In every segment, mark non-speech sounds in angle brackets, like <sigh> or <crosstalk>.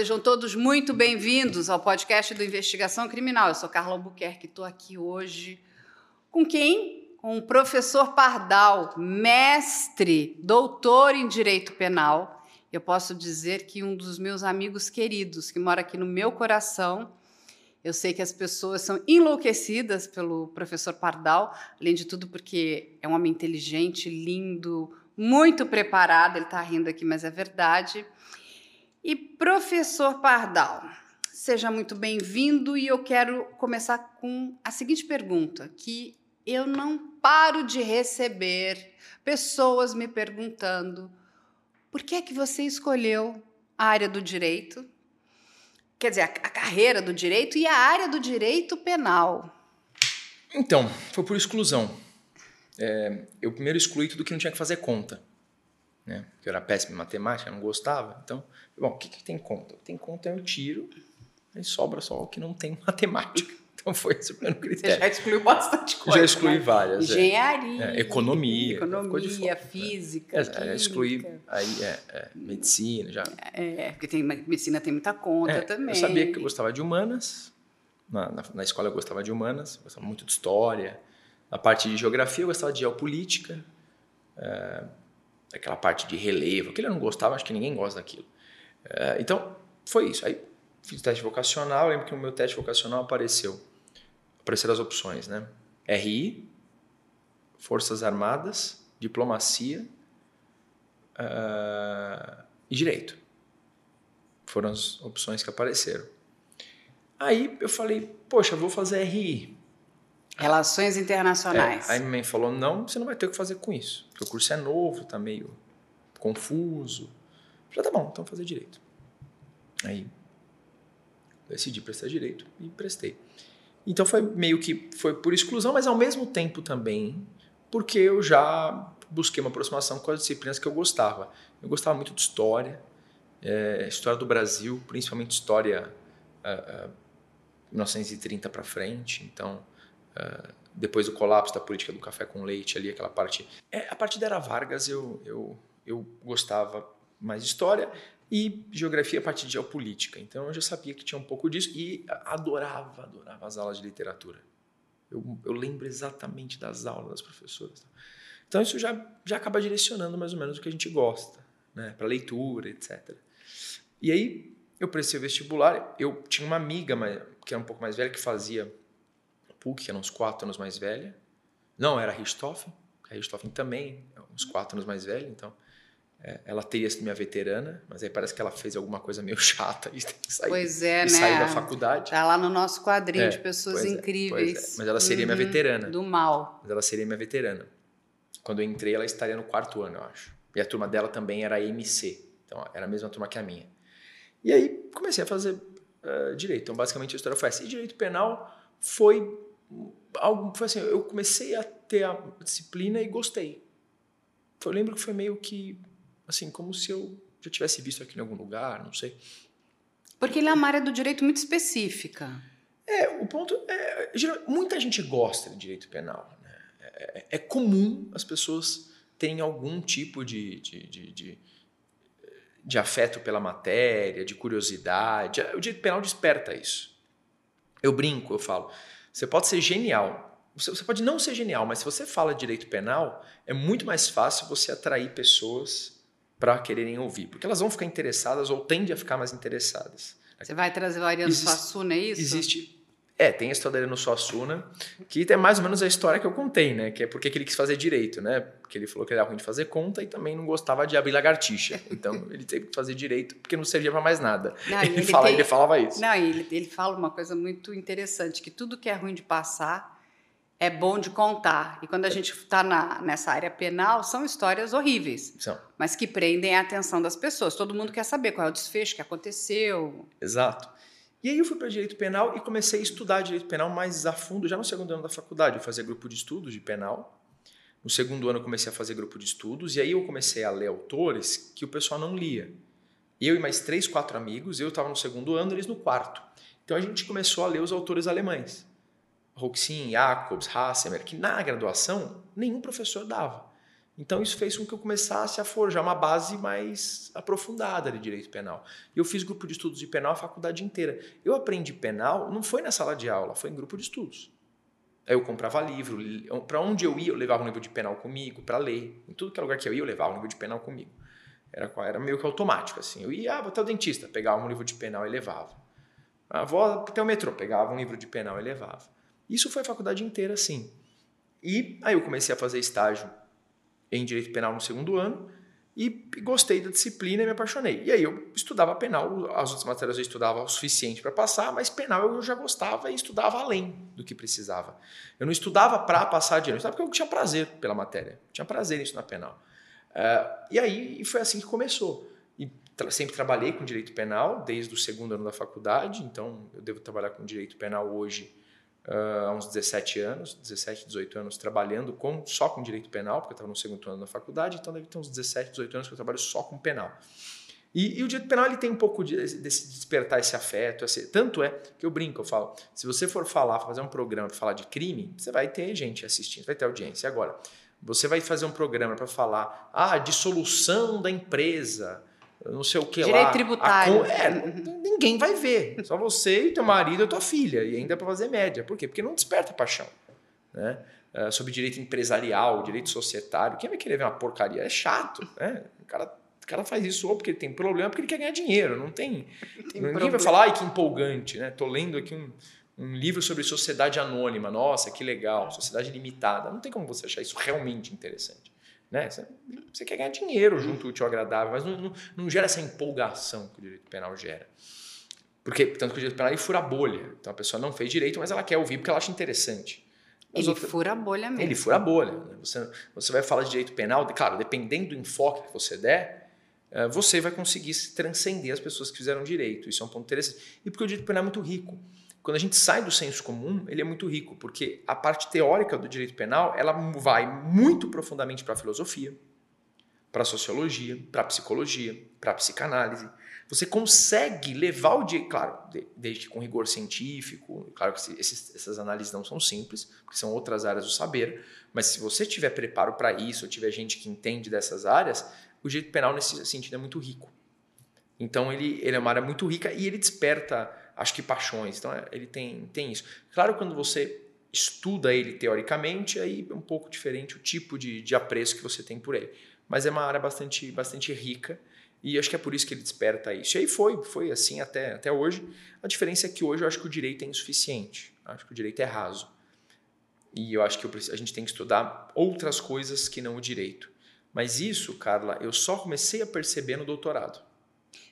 sejam todos muito bem-vindos ao podcast do Investigação Criminal. Eu sou Carla Albuquerque, estou aqui hoje com quem? Com o professor Pardal, mestre, doutor em Direito Penal. Eu posso dizer que um dos meus amigos queridos, que mora aqui no meu coração. Eu sei que as pessoas são enlouquecidas pelo professor Pardal, além de tudo porque é um homem inteligente, lindo, muito preparado. Ele está rindo aqui, mas é verdade. E professor Pardal, seja muito bem-vindo e eu quero começar com a seguinte pergunta, que eu não paro de receber pessoas me perguntando: por que é que você escolheu a área do direito? Quer dizer, a, carreira do direito e a área do direito penal. Então, foi por exclusão. É, eu primeiro excluí tudo que não tinha que fazer conta né? Porque eu era péssimo em matemática, não gostava. Então, bom, o que, que tem conta? Tem conta eu tiro, aí sobra só o que não tem <laughs> matemática. Então foi esse o primeiro critério. Você já excluiu bastante coisa. Já excluí né? várias. Engenharia. É. É, economia. Economia, física. É, é, excluí aí, é, é, medicina já. É, porque tem, medicina tem muita conta também. Eu sabia que eu gostava de humanas. Na, na, na, escola eu gostava de humanas, gostava muito de história. Na parte de geografia eu gostava de geopolítica aquela parte de relevo, aquilo eu não gostava, acho que ninguém gosta daquilo. É, então, foi isso. Aí fiz teste vocacional, lembro que no meu teste vocacional apareceu, apareceram as opções, né? RI, Forças Armadas, Diplomacia uh, e Direito. Foram as opções que apareceram. Aí eu falei, poxa, vou fazer RI. Relações internacionais. É, aí minha mãe falou: não, você não vai ter o que fazer com isso. Porque o curso é novo, tá meio confuso. Falei, tá bom, então fazer direito. Aí decidi prestar direito e prestei. Então foi meio que foi por exclusão, mas ao mesmo tempo também porque eu já busquei uma aproximação com as disciplinas que eu gostava. Eu gostava muito de história, é, história do Brasil, principalmente história uh, uh, 1930 para frente. Então Uh, depois do colapso da política do café com leite ali, aquela parte. É, a partir da Era Vargas eu, eu, eu gostava mais história e geografia a partir de geopolítica. Então eu já sabia que tinha um pouco disso e adorava, adorava as aulas de literatura. Eu, eu lembro exatamente das aulas das professoras. Então isso já, já acaba direcionando mais ou menos o que a gente gosta, né? para leitura, etc. E aí eu prestei o vestibular, eu tinha uma amiga que era um pouco mais velha que fazia PUC, que era uns quatro anos mais velha. Não, era Richthofen. A Richthofen também, uns quatro anos mais velha, então é, ela teria sido minha veterana, mas aí parece que ela fez alguma coisa meio <laughs> chata e saiu, pois é, né? saiu da faculdade. Tá lá no nosso quadrinho é, de pessoas pois é, incríveis. É, mas ela seria uhum, minha veterana. Do mal. Mas ela seria minha veterana. Quando eu entrei, ela estaria no quarto ano, eu acho. E a turma dela também era MC, então era a mesma turma que a minha. E aí comecei a fazer uh, direito. Então, basicamente, a história foi essa. E direito penal foi algo foi assim, eu comecei a ter a disciplina e gostei. Eu lembro que foi meio que assim, como se eu já tivesse visto aqui em algum lugar, não sei. Porque ele é uma área do direito muito específica. É, o ponto é, muita gente gosta de direito penal. Né? É, é, é, comum as pessoas terem algum tipo de, de, de, de, de afeto pela matéria, de curiosidade. O direito penal desperta isso. Eu brinco, eu falo. Você pode ser genial. Você pode não ser genial, mas se você fala direito penal, é muito mais fácil você atrair pessoas para quererem ouvir, porque elas vão ficar interessadas ou tendem a ficar mais interessadas. Você vai trazer o Ariano Existe, Suassuna, é isso? Existe. É, tem a história da Ariano Suassuna, que é mais ou menos a história que eu contei, né? Que é porque ele quis fazer direito, né? Porque ele falou que ele era ruim de fazer conta e também não gostava de abrir lagartixa. Então <laughs> ele teve que fazer direito porque não servia para mais nada. Não, ele, ele, fala, tem... ele falava isso. Não, ele, ele fala uma coisa muito interessante, que tudo que é ruim de passar é bom de contar. E quando a gente está nessa área penal, são histórias horríveis. São. Mas que prendem a atenção das pessoas. Todo mundo quer saber qual é o desfecho que aconteceu. Exato. E aí eu fui para direito penal e comecei a estudar direito penal mais a fundo, já no segundo ano da faculdade. Eu fazia grupo de estudos de penal. No segundo ano eu comecei a fazer grupo de estudos. E aí eu comecei a ler autores que o pessoal não lia. Eu e mais três, quatro amigos, eu estava no segundo ano, eles no quarto. Então a gente começou a ler os autores alemães. Roxin, Jacobs, Hassemer, que na graduação nenhum professor dava. Então isso fez com que eu começasse a forjar uma base mais aprofundada de direito penal. E eu fiz grupo de estudos de penal a faculdade inteira. Eu aprendi penal, não foi na sala de aula, foi em grupo de estudos. Aí eu comprava livro, para onde eu ia, eu levava um livro de penal comigo para ler. Em tudo que é lugar que eu ia, eu levava um livro de penal comigo. Era, era meio que automático, assim. Eu ia, ah, até o dentista, pegava um livro de penal e levava. A avó até o metrô, pegava um livro de penal e levava. Isso foi a faculdade inteira, assim. E aí eu comecei a fazer estágio em direito penal no segundo ano e gostei da disciplina e me apaixonei. E aí eu estudava penal, as outras matérias eu estudava o suficiente para passar, mas penal eu já gostava e estudava além do que precisava. Eu não estudava para passar de ano, eu estudava porque eu tinha prazer pela matéria, eu tinha prazer em estudar penal. Uh, e aí foi assim que começou. E tra sempre trabalhei com direito penal desde o segundo ano da faculdade, então eu devo trabalhar com direito penal hoje uh, há uns 17 anos, 17, 18 anos trabalhando com, só com direito penal, porque eu estava no segundo ano da faculdade, então deve ter uns 17, 18 anos que eu trabalho só com penal. E, e, o direito penal ele tem um pouco de, de, despertar esse afeto. Esse, tanto é que eu brinco, eu falo: se você for falar, fazer um programa para falar de crime, você vai ter gente assistindo, vai ter audiência. Agora, você vai fazer um programa para falar ah, dissolução da empresa, não sei o que Direito lá. tributário. é, ninguém vai ver. Só você e teu marido e tua filha. E ainda para fazer média. Por quê? Porque não desperta paixão. Né? Uh, sobre direito empresarial, direito societário. Quem vai querer ver uma porcaria? É chato. Né? O, cara, o cara faz isso ou porque ele tem problema, porque ele quer ganhar dinheiro. Não tem. tem ninguém problema. vai falar, ai, que empolgante. Né? Tô lendo aqui um, um livro sobre sociedade anônima. Nossa, que legal. Sociedade limitada. Não tem como você achar isso realmente interessante. Né? Você quer ganhar dinheiro junto útil ao agradável, mas não, não, não, gera essa empolgação que o direito penal gera. Porque, tanto que o direito penal ele fura a bolha. Então a pessoa não fez direito, mas ela quer ouvir porque ela acha interessante. Ele outros, fura a bolha mesmo. Ele fura a bolha. Né? Você, você vai falar de direito penal, claro, dependendo do enfoque que você der, eh, você vai conseguir transcender as pessoas que fizeram direito. Isso é um ponto interessante. E porque o direito penal é muito rico. Quando a gente sai do senso comum, ele é muito rico, porque a parte teórica do direito penal, ela vai muito profundamente para a filosofia, para a sociologia, para a psicologia, para a psicanálise. Você consegue levar o direito, claro, desde com rigor científico, claro que esses, essas análises não são simples, porque são outras áreas do saber, mas se você tiver preparo para isso, ou tiver gente que entende dessas áreas, o direito penal nesse sentido é muito rico. Então ele, ele é uma área muito rica e ele desperta acho que paixões. Então é, ele tem, tem isso. Claro, quando você estuda ele teoricamente, aí é um pouco diferente o tipo de, de apreço que você tem por ele. Mas é uma área bastante, bastante rica e acho que é por isso que ele desperta isso. E aí foi, foi assim até, até hoje. A diferença é que hoje eu acho que o direito é insuficiente. Acho que o direito é raso. E eu acho que eu, a gente tem que estudar outras coisas que não o direito. Mas isso, Carla, eu só comecei a perceber no doutorado.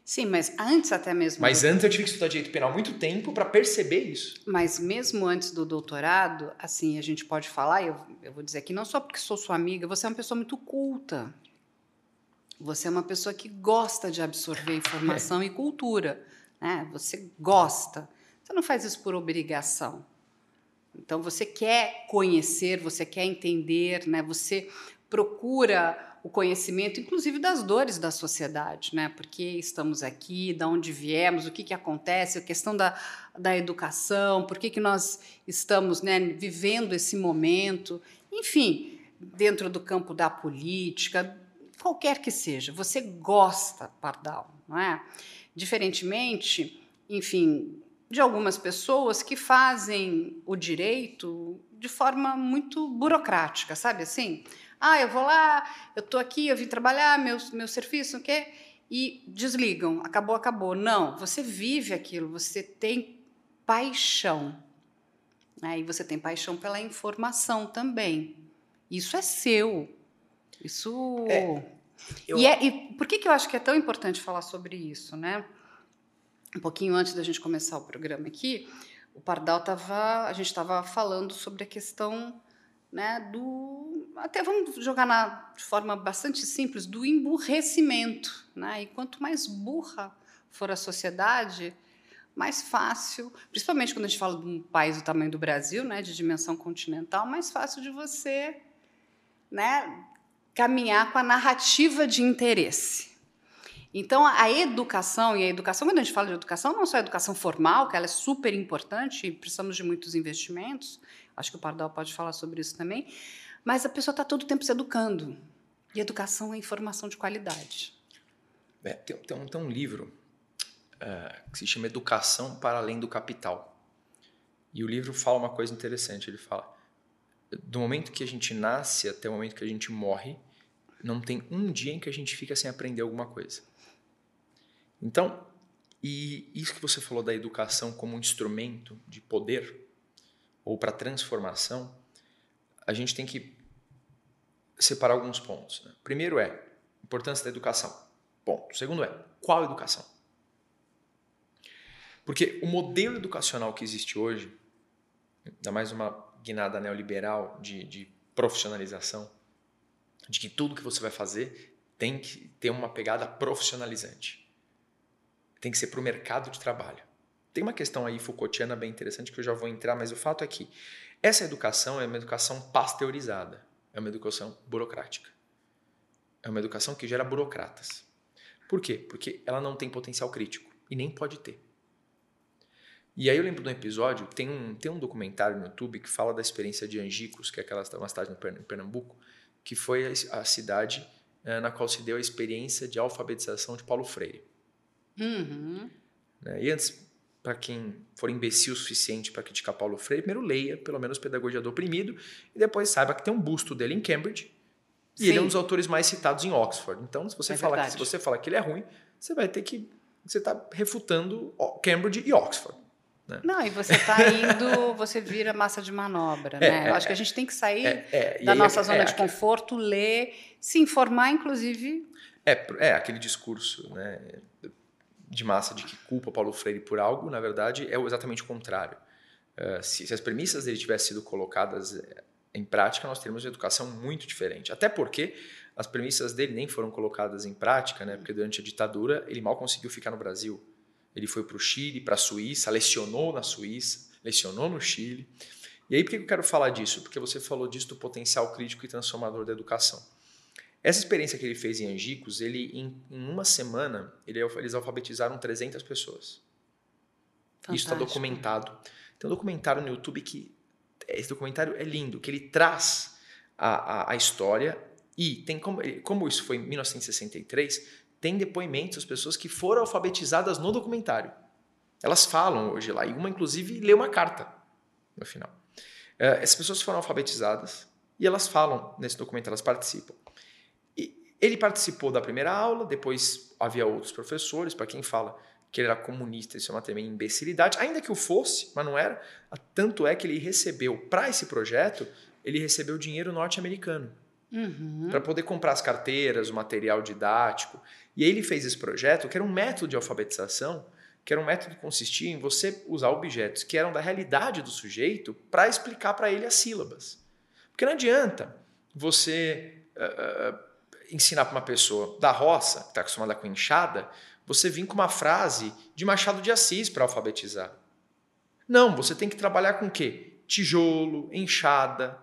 Sim, mas antes até mesmo. Mas do... antes eu tive que estudar direito penal muito tempo para perceber isso. Mas mesmo antes do doutorado, assim, a gente pode falar, eu, eu vou dizer aqui, não só porque sou sua amiga, você é uma pessoa muito culta. Você é uma pessoa que gosta de absorver <laughs> informação e cultura. Né? Você gosta. Você não faz isso por obrigação. Então você quer conhecer, você quer entender, né? você procura o conhecimento, inclusive das dores da sociedade, né? Por que estamos aqui, de onde viemos, o que, que acontece, a questão da, da educação, por que, que nós estamos né, vivendo esse momento, enfim, dentro do campo da política, qualquer que seja, você gosta, Pardal, não é? Diferentemente, enfim, de algumas pessoas que fazem o direito de forma muito burocrática, sabe assim? Ah, eu vou lá, eu estou aqui, eu vim trabalhar, meu, meu serviço, o quê? E desligam, acabou, acabou. Não, você vive aquilo, você tem paixão. Né? E você tem paixão pela informação também. Isso é seu. Isso. É, eu... e, é, e por que, que eu acho que é tão importante falar sobre isso, né? Um pouquinho antes da gente começar o programa aqui, o Pardal estava. A gente estava falando sobre a questão né, do até vamos jogar na, de forma bastante simples do emburrecimento, né? E quanto mais burra for a sociedade, mais fácil, principalmente quando a gente fala de um país do tamanho do Brasil, né, de dimensão continental, mais fácil de você, né, caminhar com a narrativa de interesse. Então, a educação, e a educação, quando a gente fala de educação, não só a educação formal, que ela é super importante, precisamos de muitos investimentos, acho que o Pardal pode falar sobre isso também, mas a pessoa está todo o tempo se educando. E educação é informação de qualidade. É, tem, tem, um, tem um livro uh, que se chama Educação para Além do Capital. E o livro fala uma coisa interessante. Ele fala: do momento que a gente nasce até o momento que a gente morre, não tem um dia em que a gente fica sem aprender alguma coisa. Então, e isso que você falou da educação como um instrumento de poder ou para transformação, a gente tem que separar alguns pontos. Né? Primeiro é importância da educação. Ponto. Segundo é qual educação? Porque o modelo educacional que existe hoje, ainda mais uma guinada neoliberal de, de profissionalização, de que tudo que você vai fazer tem que ter uma pegada profissionalizante. Tem que ser para o mercado de trabalho. Tem uma questão aí Foucaultiana bem interessante que eu já vou entrar, mas o fato é que essa educação é uma educação pasteurizada, é uma educação burocrática. É uma educação que gera burocratas. Por quê? Porque ela não tem potencial crítico e nem pode ter. E aí eu lembro de um episódio, tem um, tem um documentário no YouTube que fala da experiência de Angicos, que é aquela uma cidade em Pernambuco, que foi a, a cidade eh, na qual se deu a experiência de alfabetização de Paulo Freire. Uhum. Né? E antes, para quem for imbecil o suficiente para criticar Paulo Freire, primeiro leia, pelo menos, Pedagogia do Oprimido, e depois saiba que tem um busto dele em Cambridge, e Sim. ele é um dos autores mais citados em Oxford. Então, se você, é fala que, se você que ele é ruim, você vai ter que. Você está refutando Cambridge e Oxford. Né? Não, e você está indo, <laughs> você vira massa de manobra, é, né? Eu acho que a gente tem que sair é, é, da nossa zona de conforto, ler, se informar, inclusive. É, é aquele discurso, né? De massa de que culpa Paulo Freire por algo, na verdade, é exatamente o contrário. Uh, se, se, as premissas dele tivessem sido colocadas em prática, nós teríamos uma educação muito diferente. Até porque as premissas dele nem foram colocadas em prática, né? Porque durante a ditadura ele mal conseguiu ficar no Brasil. Ele foi para o Chile, para a Suíça, lecionou na Suíça, lecionou no Chile. E aí por que eu quero falar disso? Porque você falou disso do potencial crítico e transformador da educação. Essa experiência que ele fez em Angicos, ele em, em uma semana ele, eles alfabetizaram 300 pessoas. Fantástico. Isso está documentado. Tem um documentário no YouTube que esse documentário é lindo, que ele traz a, a, a história e tem como, como isso foi em 1963, tem depoimentos das pessoas que foram alfabetizadas no documentário. Elas falam hoje lá, e uma, inclusive, lê uma carta no final. Uh, essas pessoas foram alfabetizadas e elas falam nesse documento, elas participam. Ele participou da primeira aula, depois havia outros professores, para quem fala que ele era comunista, isso é uma tremenda imbecilidade, ainda que o fosse, mas não era. Tanto é que ele recebeu, para esse projeto, ele recebeu dinheiro norte-americano. Uhum. Para poder comprar as carteiras, o material didático. E aí ele fez esse projeto, que era um método de alfabetização, que era um método que consistia em você usar objetos que eram da realidade do sujeito para explicar para ele as sílabas. Porque não adianta você uh, ensinar para uma pessoa da roça, que está acostumada com enxada, você vir com uma frase de Machado de Assis para alfabetizar. Não, você tem que trabalhar com o quê? Tijolo, enxada,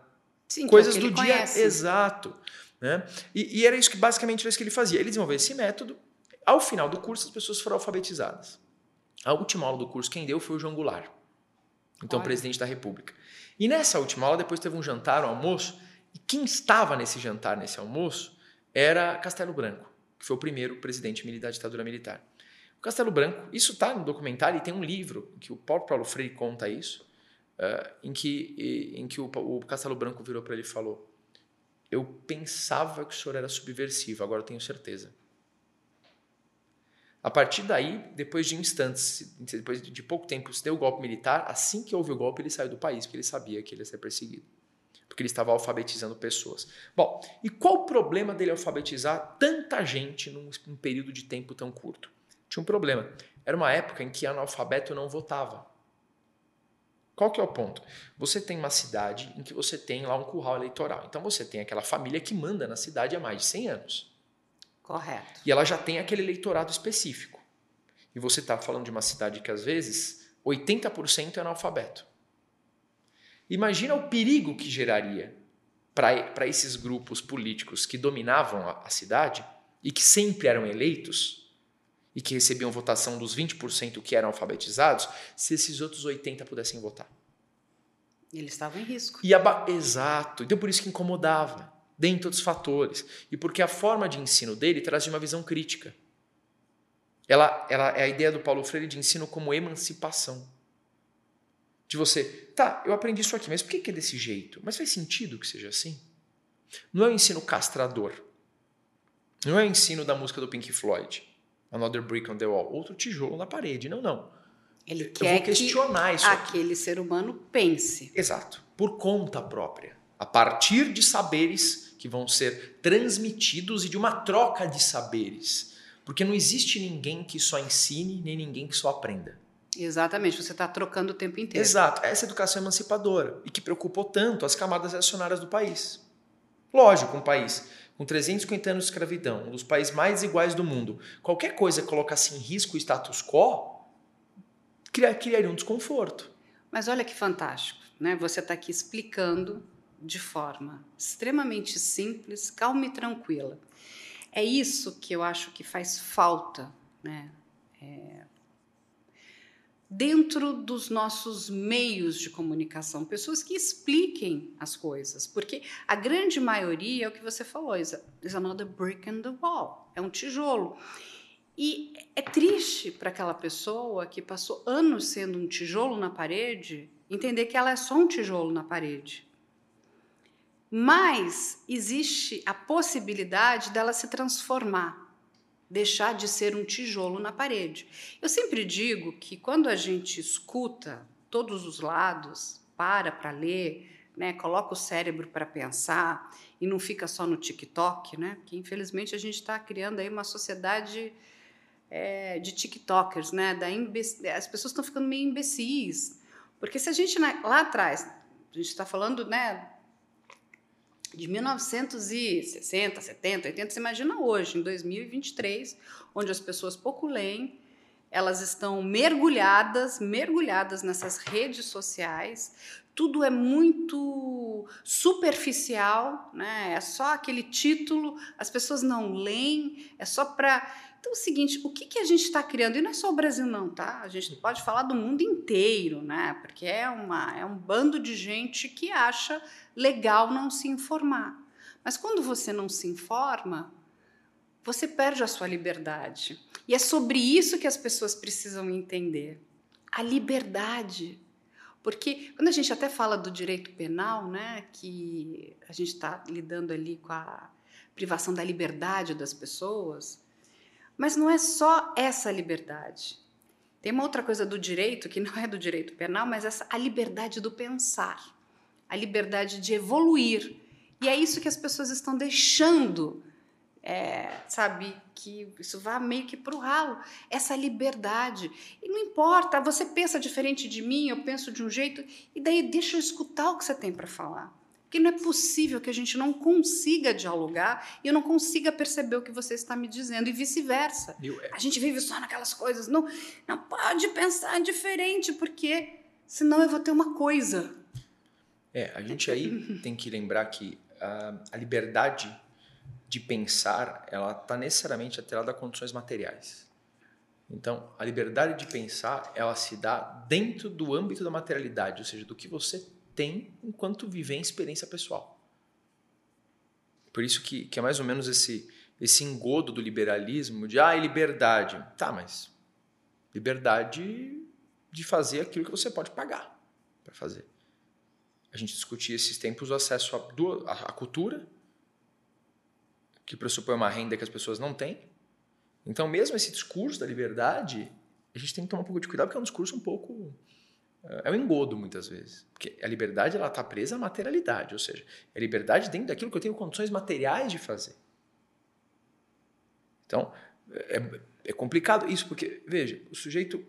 Sim, coisas é do dia conhece. exato. Né? E, e, era isso que basicamente era isso que ele fazia. Ele desenvolveu esse método. Ao final do curso, as pessoas foram alfabetizadas. A última aula do curso, quem deu foi o João Goulart, então Olha. presidente da República. E nessa última aula, depois teve um jantar, um almoço, e quem estava nesse jantar, nesse almoço, era Castelo Branco, que foi o primeiro presidente militar da ditadura militar. O Castelo Branco, isso está no documentário e tem um livro que o próprio Paulo Freire conta isso, uh, em que, em que o, o Castelo Branco virou para ele e falou: eu pensava que o senhor era subversivo, agora eu tenho certeza. A partir daí, depois de instantes, depois de pouco tempo, se deu o golpe militar, assim que houve o golpe, ele saiu do país, porque ele sabia que ele ia ser perseguido. Porque ele estava alfabetizando pessoas. Bom, e qual o problema dele alfabetizar tanta gente num, num período de tempo tão curto? Tinha um problema. Era uma época em que analfabeto não votava. Qual que é o ponto? Você tem uma cidade em que você tem lá um curral eleitoral. Então você tem aquela família que manda na cidade há mais de 100 anos. Correto. E ela já tem aquele eleitorado específico. E você está falando de uma cidade que às vezes 80% é analfabeto. Imagina o perigo que geraria para esses grupos políticos que dominavam a, a cidade e que sempre eram eleitos e que recebiam votação dos 20% que eram alfabetizados, se esses outros 80% pudessem votar. Eles estavam em risco. E a Exato. Então por isso que incomodava. dentre outros fatores, e porque a forma de ensino dele traz uma visão crítica. Ela, ela é a ideia do Paulo Freire de ensino como emancipação. De você, tá, eu aprendi isso aqui, mas por que é desse jeito? Mas faz sentido que seja assim? Não é o ensino castrador. Não é o ensino da música do Pink Floyd. Another Brick on the Wall. Outro tijolo na parede. Não, não. Ele eu quer questionar que isso aquele aqui. ser humano pense. Exato. Por conta própria. A partir de saberes que vão ser transmitidos e de uma troca de saberes. Porque não existe ninguém que só ensine, nem ninguém que só aprenda. Exatamente, você está trocando o tempo inteiro. Exato, essa educação emancipadora e que preocupou tanto as camadas reacionárias do país. Lógico, um país com 350 anos de escravidão, um dos países mais iguais do mundo, qualquer coisa que colocasse em risco o status quo, criaria um desconforto. Mas olha que fantástico, né? Você está aqui explicando de forma extremamente simples, calma e tranquila. É isso que eu acho que faz falta, né? É, dentro dos nossos meios de comunicação, pessoas que expliquem as coisas, porque a grande maioria é o que você falou, is another brick in the wall, é um tijolo. E é triste para aquela pessoa que passou anos sendo um tijolo na parede, entender que ela é só um tijolo na parede. Mas existe a possibilidade dela se transformar deixar de ser um tijolo na parede. Eu sempre digo que quando a gente escuta todos os lados, para para ler, né, coloca o cérebro para pensar e não fica só no TikTok, né? Que infelizmente a gente está criando aí uma sociedade é, de TikTokers, né? Da As pessoas estão ficando meio imbecis, porque se a gente lá atrás a gente está falando, né? De 1960, 70, 80, você imagina hoje, em 2023, onde as pessoas pouco leem, elas estão mergulhadas, mergulhadas nessas redes sociais, tudo é muito superficial, né? É só aquele título, as pessoas não leem, é só para então, é o seguinte, o que, que a gente está criando? E não é só o Brasil, não, tá? A gente pode falar do mundo inteiro, né? Porque é, uma, é um bando de gente que acha legal não se informar. Mas quando você não se informa, você perde a sua liberdade. E é sobre isso que as pessoas precisam entender. A liberdade. Porque quando a gente até fala do direito penal, né, que a gente está lidando ali com a privação da liberdade das pessoas, mas não é só essa liberdade. Tem uma outra coisa do direito, que não é do direito penal, mas essa, a liberdade do pensar, a liberdade de evoluir. E é isso que as pessoas estão deixando, é, sabe? Que isso vá meio que para o ralo. Essa liberdade. E não importa, você pensa diferente de mim, eu penso de um jeito, e daí deixa eu escutar o que você tem para falar. Porque não é possível que a gente não consiga dialogar e eu não consiga perceber o que você está me dizendo, e vice-versa. É a gente vive só naquelas coisas. Não, não pode pensar diferente, porque senão eu vou ter uma coisa. É, a gente aí <laughs> tem que lembrar que a, a liberdade de pensar, ela está necessariamente atrelada a condições materiais. Então, a liberdade de pensar, ela se dá dentro do âmbito da materialidade, ou seja, do que você tem enquanto viver experiência pessoal. Por isso que, que é mais ou menos esse, esse engodo do liberalismo de, ah, liberdade. Tá, mas liberdade de fazer aquilo que você pode pagar para fazer. A gente discutia esses tempos o acesso à, cultura, que pressupõe uma renda que as pessoas não têm. Então, mesmo esse discurso da liberdade, a gente tem que tomar um pouco de cuidado, porque é um discurso um pouco é um engodo muitas vezes. Porque a liberdade está presa à materialidade, ou seja, é liberdade dentro daquilo que eu tenho condições materiais de fazer. Então, é, é complicado isso, porque, veja, o sujeito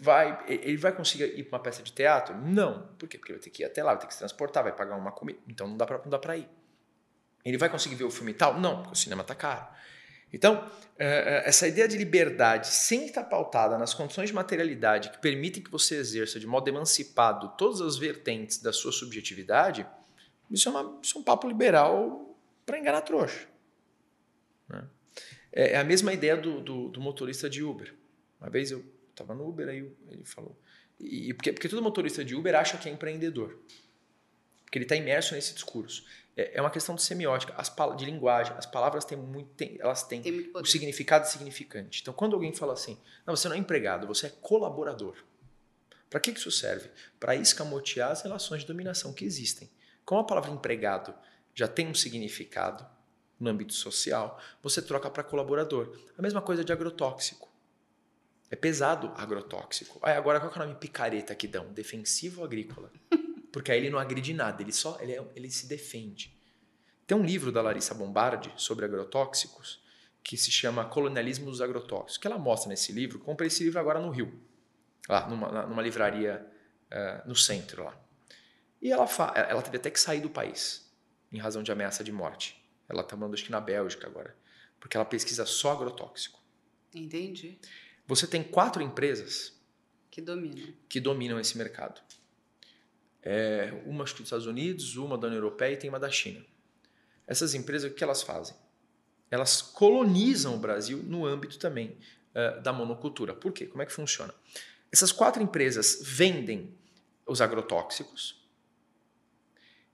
vai, ele vai conseguir ir para uma peça de teatro? Não. Por quê? Porque ele vai ter que ir até lá, vai ter que se transportar, vai pagar uma comida. Então não dá para ir. Ele vai conseguir ver o filme tal? Não, porque o cinema está caro. Então, é, é, essa ideia de liberdade, sem estar pautada nas condições de materialidade que permitem que você exerça de modo emancipado todas as vertentes da sua subjetividade, isso é, uma, isso é um papo liberal para enganar trouxa. Né? É, é a mesma ideia do, do, do, motorista de Uber. Uma vez eu estava no Uber, aí ele falou. E, porque, porque todo motorista de Uber acha que é empreendedor. Porque ele está imerso nesse discurso. É, é uma questão de semiótica, as, de linguagem. As palavras têm muito, têm, elas têm Tem o significado significante. Então, quando alguém fala assim, não, você não é empregado, você é colaborador. Para que isso serve? Para escamotear as relações de dominação que existem. Como a palavra empregado já tem um significado no âmbito social, você troca para colaborador. A mesma coisa de agrotóxico. É pesado agrotóxico. Aí agora qual é o nome picareta que dão? Defensivo agrícola. Porque aí ele não agride nada, ele só ele, é, ele se defende. Tem um livro da Larissa Bombardi sobre agrotóxicos que se chama Colonialismo dos Agrotóxicos, que ela mostra nesse livro. Comprei esse livro agora no Rio, lá numa, numa livraria uh, no centro lá. E ela, ela teve até que sair do país em razão de ameaça de morte. Ela está mandando acho que na Bélgica agora, porque ela pesquisa só agrotóxico. Entendi. Você tem quatro empresas que dominam, que dominam esse mercado. É, uma dos Estados Unidos, uma da União Europeia e tem uma da China. Essas empresas, o que elas fazem? Elas colonizam o Brasil no âmbito também uh, da monocultura. Por quê? Como é que funciona? Essas quatro empresas vendem os agrotóxicos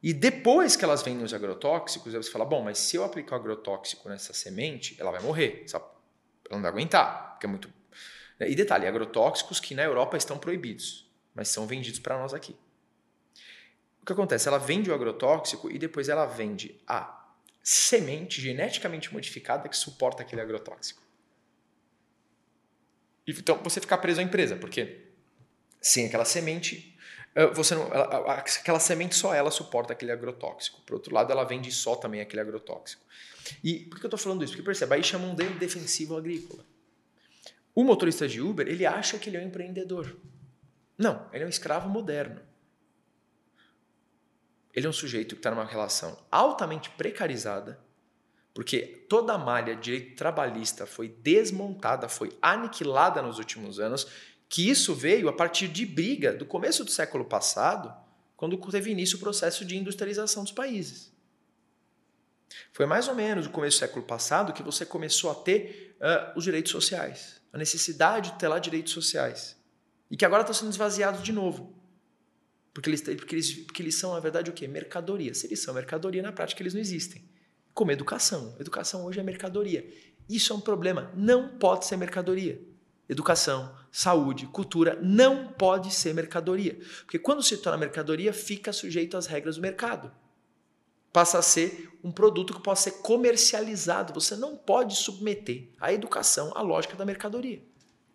e depois que elas vendem os agrotóxicos, você fala, bom, mas se eu aplicar o agrotóxico nessa semente, ela vai morrer, ela não vai aguentar, porque é muito... E detalhe, agrotóxicos que na Europa estão proibidos, mas são vendidos para nós aqui. O que acontece? Ela vende o agrotóxico e depois ela vende a semente geneticamente modificada que suporta aquele agrotóxico. Então você fica preso à empresa, porque sem aquela semente, você não, aquela semente só ela suporta aquele agrotóxico. Por outro lado, ela vende só também aquele agrotóxico. E por que eu estou falando isso? Porque perceba, aí chamam de defensivo agrícola. O motorista de Uber, ele acha que ele é um empreendedor. Não, ele é um escravo moderno ele é um sujeito que está numa relação altamente precarizada, porque toda a malha de direito trabalhista foi desmontada, foi aniquilada nos últimos anos, que isso veio a partir de briga do começo do século passado, quando teve início o processo de industrialização dos países. Foi mais ou menos no começo do século passado que você começou a ter uh, os direitos sociais, a necessidade de ter lá direitos sociais, e que agora estão sendo esvaziados de novo. Porque eles, porque, eles, porque eles são, na verdade, o quê? Mercadoria. Se eles são mercadoria, na prática eles não existem. Como educação. Educação hoje é mercadoria. Isso é um problema. Não pode ser mercadoria. Educação, saúde, cultura não pode ser mercadoria. Porque quando se torna mercadoria, fica sujeito às regras do mercado. Passa a ser um produto que pode ser comercializado. Você não pode submeter a educação à lógica da mercadoria.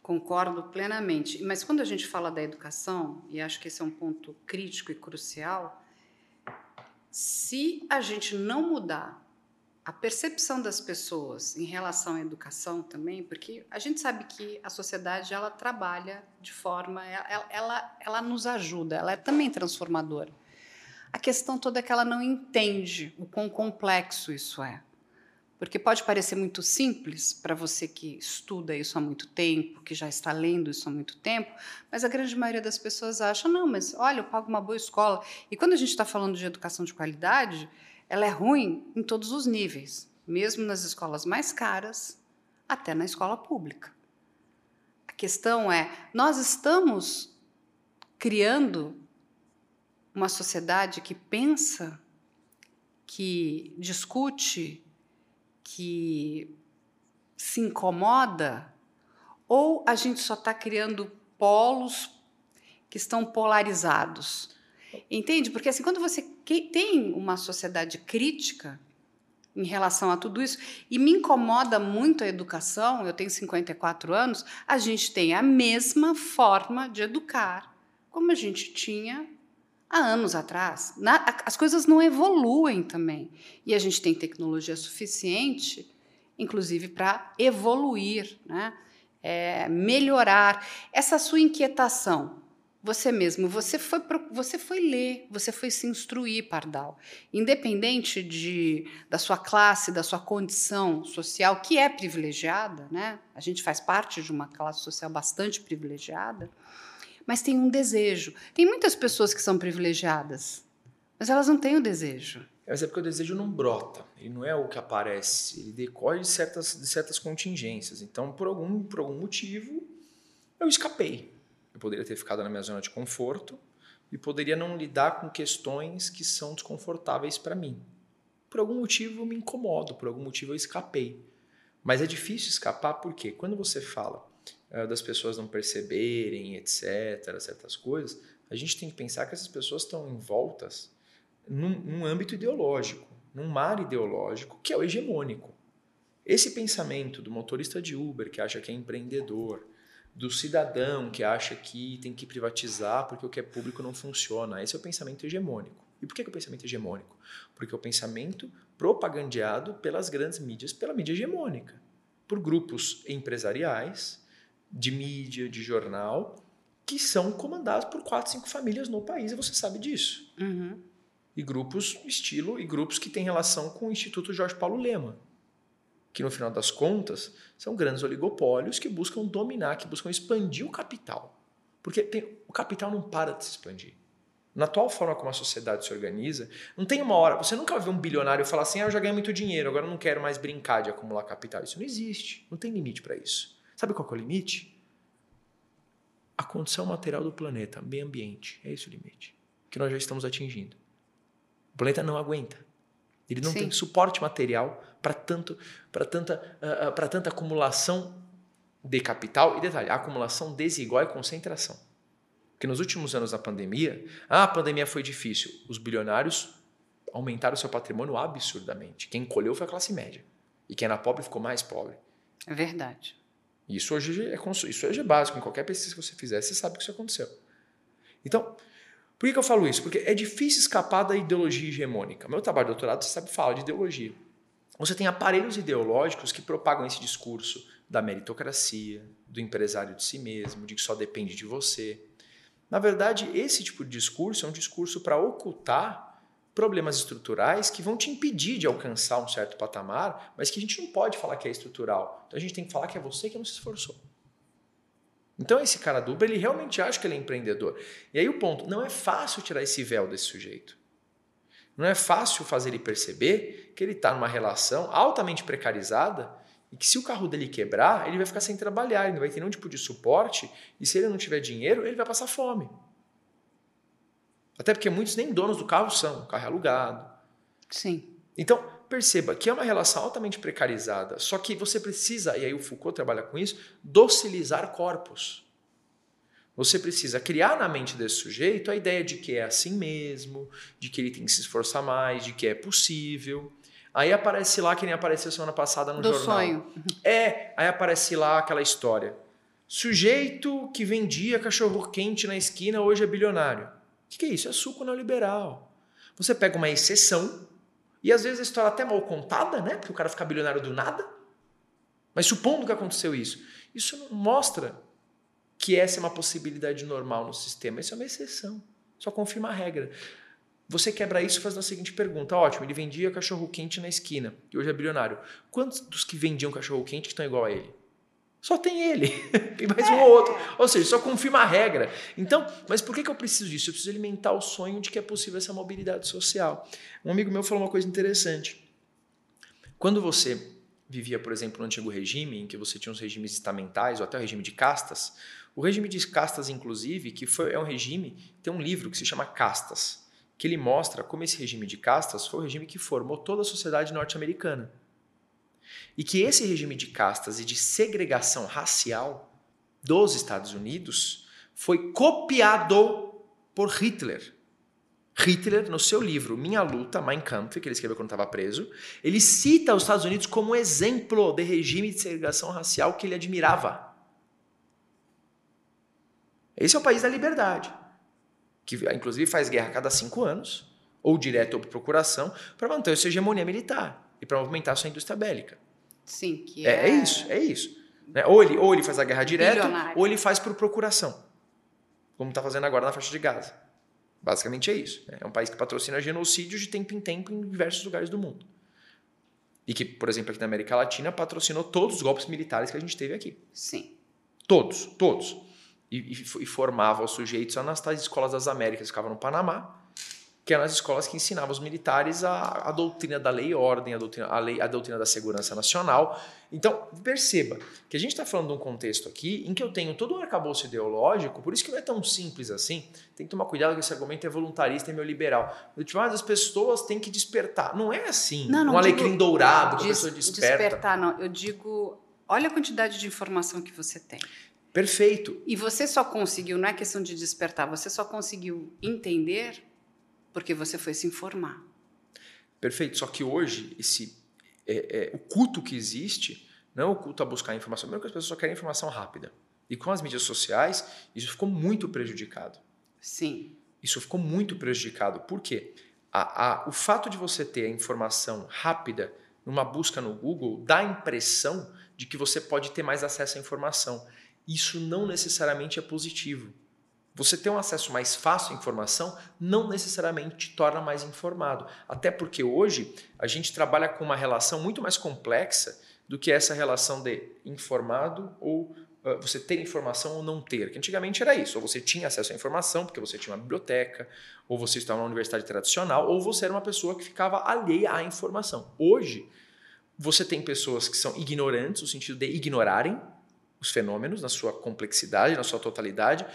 Concordo plenamente. Mas quando a gente fala da educação, e acho que esse é um ponto crítico e crucial, se a gente não mudar a percepção das pessoas em relação à educação também, porque a gente sabe que a sociedade ela trabalha de forma, ela, ela, ela nos ajuda, ela é também transformadora. A questão toda é que ela não entende o quão complexo isso é. Porque pode parecer muito simples para você que estuda isso há muito tempo, que já está lendo isso há muito tempo, mas a grande maioria das pessoas acha, não, mas olha, eu pago uma boa escola. E quando a gente está falando de educação de qualidade, ela é ruim em todos os níveis, mesmo nas escolas mais caras, até na escola pública. A questão é, nós estamos criando uma sociedade que pensa, que discute, que se incomoda, ou a gente só está criando polos que estão polarizados. Entende? Porque assim, quando você tem uma sociedade crítica em relação a tudo isso, e me incomoda muito a educação, eu tenho 54 anos, a gente tem a mesma forma de educar como a gente tinha há anos atrás. Na, as coisas não evoluem também. E a gente tem tecnologia suficiente, inclusive, para evoluir, né? É, melhorar. Essa sua inquietação, você mesmo, você foi, você foi ler, você foi se instruir, Pardal. Independente de, da sua classe, da sua condição social, que é privilegiada, né? a gente faz parte de uma classe social bastante privilegiada mas tem um desejo. Tem muitas pessoas que são privilegiadas, mas elas não têm o desejo. Mas é porque o desejo não brota, ele não é o que aparece, ele decorre de certas, de certas contingências. Então, por algum, por algum motivo, eu escapei. Eu poderia ter ficado na minha zona de conforto, e poderia não lidar com questões que são desconfortáveis para mim. Por algum motivo eu me incomodo, por algum motivo eu escapei. Mas é difícil escapar porque quando você fala das pessoas não perceberem, etc., certas coisas, a gente tem que pensar que essas pessoas estão envoltas num, num âmbito ideológico, num mar ideológico que é o hegemônico. Esse pensamento do motorista de Uber que acha que é empreendedor, do cidadão que acha que tem que privatizar porque o que é público não funciona, esse é o pensamento hegemônico. E por que, que o pensamento é hegemônico? Porque é o pensamento propagandeado pelas grandes mídias, pela mídia hegemônica, por grupos empresariais, de mídia, de jornal, que são comandados por quatro, cinco famílias no país, e você sabe disso. Uhum. E grupos estilo, e grupos que têm relação com o Instituto Jorge Paulo Lema, que no final das contas são grandes oligopólios que buscam dominar, que buscam expandir o capital. Porque tem, o capital não para de se expandir. Na atual forma como a sociedade se organiza, não tem uma hora. Você nunca vai ver um bilionário falar assim: ah, eu já ganhei muito dinheiro, agora eu não quero mais brincar de acumular capital. Isso não existe. Não tem limite para isso. Sabe qual é o limite? A condição material do planeta, meio ambiente. É esse o limite que nós já estamos atingindo. O planeta não aguenta. Ele não Sim. tem suporte material para tanto, para tanta, uh, para tanta acumulação de capital e detalhe, acumulação desigual e concentração. Porque nos últimos anos da pandemia, ah, a pandemia foi difícil. Os bilionários aumentaram seu patrimônio absurdamente. Quem colheu foi a classe média. E quem era pobre ficou mais pobre. É verdade. Isso hoje é, isso hoje é básico. Em qualquer pesquisa que você fizer, você sabe que isso aconteceu. Então, por que, que eu falo isso? Porque é difícil escapar da ideologia hegemônica. Meu trabalho de doutorado, você sabe, fala de ideologia. Você tem aparelhos ideológicos que propagam esse discurso da meritocracia, do empresário de si mesmo, de que só depende de você. Na verdade, esse tipo de discurso é um discurso para ocultar problemas estruturais que vão te impedir de alcançar um certo patamar, mas que a gente não pode falar que é estrutural. Então a gente tem que falar que é você que não se esforçou. Então esse cara Uber, ele realmente acha que ele é empreendedor. E aí o ponto, não é fácil tirar esse véu desse sujeito. Não é fácil fazer ele perceber que ele está numa relação altamente precarizada e que se o carro dele quebrar, ele vai ficar sem trabalhar, ele não vai ter nenhum tipo de suporte, e se ele não tiver dinheiro, ele vai passar fome. Até porque muitos nem donos do carro são, o carro é alugado. Sim. Então, perceba que é uma relação altamente precarizada, só que você precisa, e aí o Foucault trabalha com isso, docilizar corpos. Você precisa criar na mente desse sujeito a ideia de que é assim mesmo, de que ele tem que se esforçar mais, de que é possível. Aí aparece lá, que nem apareceu semana passada no Do jornal. sonho. É, aí aparece lá aquela história. Sujeito que vendia cachorro quente na esquina hoje é bilionário. O que, que é isso? É suco neoliberal. Você pega uma exceção, e às vezes a história é até mal contada, né? Porque o cara fica bilionário do nada. Mas supondo que aconteceu isso, isso não mostra que essa é uma possibilidade normal no sistema. Isso é uma exceção. Só confirma a regra. Você quebra isso fazendo a seguinte pergunta: ótimo, ele vendia cachorro quente na esquina e hoje é bilionário. Quantos dos que vendiam cachorro quente estão igual a ele? Só tem ele <laughs> e mais um ou outro. Ou seja, só confirma a regra. Então, mas por que, que eu preciso disso? Eu preciso alimentar o sonho de que é possível essa mobilidade social. Um amigo meu falou uma coisa interessante. Quando você vivia, por exemplo, no antigo regime, em que você tinha os regimes estamentais ou até o regime de castas, o regime de castas, inclusive, que foi, é um regime, tem um livro que se chama Castas que ele mostra como esse regime de castas foi o regime que formou toda a sociedade norte-americana. E que esse regime de castas e de segregação racial dos Estados Unidos foi copiado por Hitler. Hitler, no seu livro Minha Luta, Mein Kampf, que ele escreveu quando estava preso, ele cita os Estados Unidos como exemplo de regime de segregação racial que ele admirava. Esse é o país da liberdade que inclusive faz guerra a cada cinco anos, ou direto ou por procuração, para manter sua hegemonia militar e para movimentar a sua indústria bélica. Sim, que é... É, é isso, é isso. Né? Ou, ele, ou ele faz a guerra direto, ou ele faz por procuração, como está fazendo agora na faixa de Gaza. Basicamente é isso. Né? É um país que patrocina genocídios de tempo em tempo em diversos lugares do mundo. E que, por exemplo, aqui na América Latina, patrocinou todos os golpes militares que a gente teve aqui. Sim. Todos, todos e, e, formava os sujeitos nas tais escolas das Américas, ficava no Panamá, que eram as escolas que ensinavam os militares a, a doutrina da lei e ordem, a doutrina, a, lei, a doutrina da segurança nacional. Então, perceba que a gente está falando de um contexto aqui em que eu tenho todo um arcabouço ideológico, por isso que não é tão simples assim. Tem que tomar cuidado que esse argumento é voluntarista e meio liberal. Eu tipo, ah, as pessoas têm que despertar. Não é assim. Não, não um alecrim dourado que a pessoa des, desperta. Despertar, não. Eu digo, olha a quantidade de informação que você tem. Perfeito. E você só conseguiu, não é questão de despertar, você só conseguiu entender porque você foi se informar. Perfeito. Só que hoje, esse, é, é, o culto que existe não é o culto a buscar informação. Primeiro que as pessoas só querem informação rápida. E com as mídias sociais, isso ficou muito prejudicado. Sim. Isso ficou muito prejudicado. Por quê? A, a, o fato de você ter a informação rápida numa busca no Google dá a impressão de que você pode ter mais acesso à informação. Isso não necessariamente é positivo. Você ter um acesso mais fácil à informação não necessariamente te torna mais informado. Até porque hoje a gente trabalha com uma relação muito mais complexa do que essa relação de informado ou uh, você ter informação ou não ter. Que antigamente era isso. Ou você tinha acesso à informação porque você tinha uma biblioteca, ou você estava na universidade tradicional, ou você era uma pessoa que ficava alheia à informação. Hoje, você tem pessoas que são ignorantes, no sentido de ignorarem os fenômenos na sua complexidade, na sua totalidade,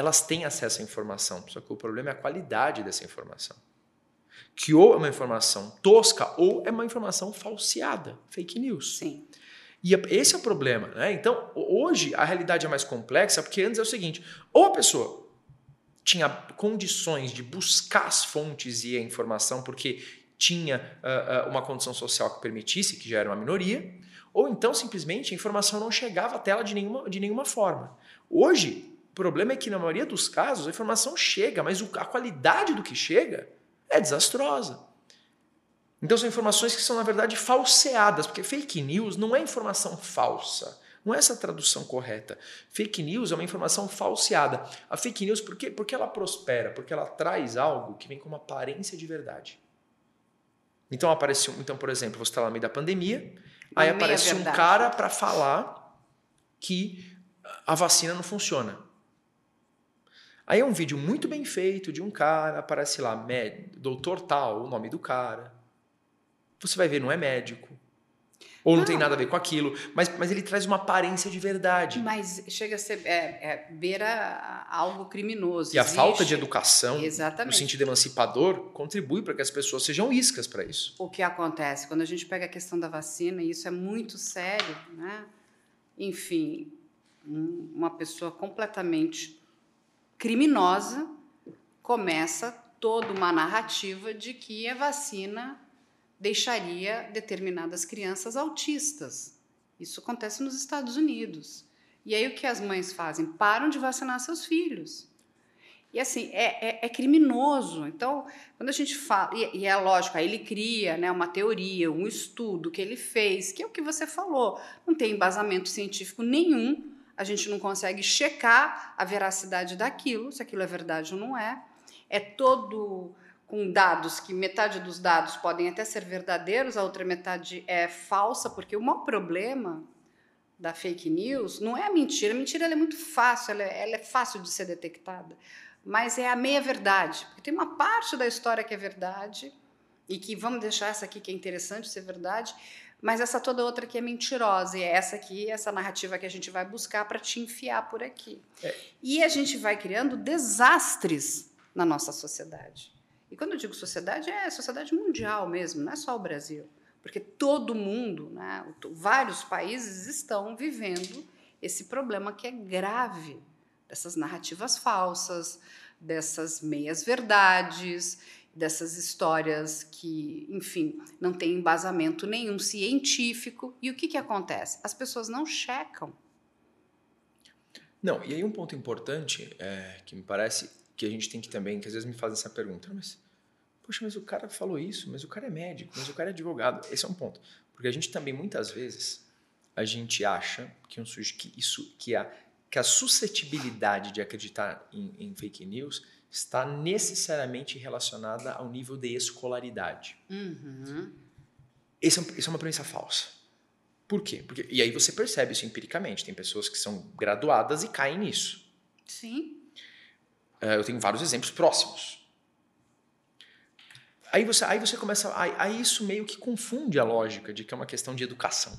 elas têm acesso à informação, só que o problema é a qualidade dessa informação. Que ou é uma informação tosca ou é uma informação falseada, fake news. Sim. E esse é o problema. Né? Então, hoje a realidade é mais complexa, porque antes é o seguinte: ou a pessoa tinha condições de buscar as fontes e a informação porque tinha uh, uh, uma condição social que permitisse, que já era uma minoria, ou então simplesmente a informação não chegava até ela de nenhuma, de nenhuma forma. Hoje, o problema é que, na maioria dos casos, a informação chega, mas a qualidade do que chega é desastrosa. Então, são informações que são, na verdade, falseadas, porque fake news não é informação falsa. Não é essa a tradução correta. Fake news é uma informação falseada. A fake news, por quê? Porque ela prospera, porque ela traz algo que vem com uma aparência de verdade. Então, apareceu, então por exemplo, você está lá no meio da pandemia, aí aparece um cara para falar que a vacina não funciona. Aí é um vídeo muito bem feito de um cara, aparece lá, doutor tal, o nome do cara. Você vai ver, não é médico. Ou não, não tem nada a ver com aquilo, mas, mas ele traz uma aparência de verdade. Mas chega a ser. É, é, beira algo criminoso. E Existe. a falta de educação, Exatamente. no sentido emancipador, contribui para que as pessoas sejam iscas para isso. O que acontece? Quando a gente pega a questão da vacina, e isso é muito sério, né? Enfim, uma pessoa completamente criminosa, começa toda uma narrativa de que a vacina deixaria determinadas crianças autistas. Isso acontece nos Estados Unidos. E aí o que as mães fazem? Param de vacinar seus filhos. E assim, é, é, é criminoso. Então, quando a gente fala, e, e, é lógico, aí ele cria né, uma teoria, um estudo que ele fez, que é o que você falou, não tem embasamento científico nenhum a gente não consegue checar a veracidade daquilo, se aquilo é verdade ou não é. É todo com dados que metade dos dados podem até ser verdadeiros, a outra metade é falsa, porque o maior problema da fake news não é a mentira. A mentira é muito fácil, ela é, ela é fácil de ser detectada, mas é a meia verdade, porque tem uma parte da história que é verdade e que vamos deixar essa aqui que é interessante ser verdade, mas essa toda outra aqui é mentirosa, e é essa aqui, essa narrativa que a gente vai buscar para te enfiar por aqui. É. E a gente vai criando desastres na nossa sociedade. E quando eu digo sociedade, é sociedade mundial mesmo, não é só o Brasil. Porque todo mundo, né, vários países estão vivendo esse problema que é grave dessas narrativas falsas, dessas meias verdades dessas histórias que, enfim, não tem embasamento nenhum científico. E o que, que acontece? As pessoas não checam. Não, e aí um ponto importante é, que me parece que a gente tem que também, que às vezes me fazem essa pergunta, mas, poxa, mas o cara falou isso, mas o cara é médico, mas o cara é advogado. Esse é um ponto. Porque a gente também, muitas vezes, a gente acha que, um, que isso, que a, que a suscetibilidade de acreditar em, em fake news está necessariamente relacionada ao nível de escolaridade. Uhum. Essa é, é uma premissa falsa. Por quê? Porque, e aí você percebe isso empiricamente. Tem pessoas que são graduadas e caem nisso. Sim. Uh, eu tenho vários exemplos próximos. Aí você, aí você começa. Aí, aí, isso meio que confunde a lógica de que é uma questão de educação.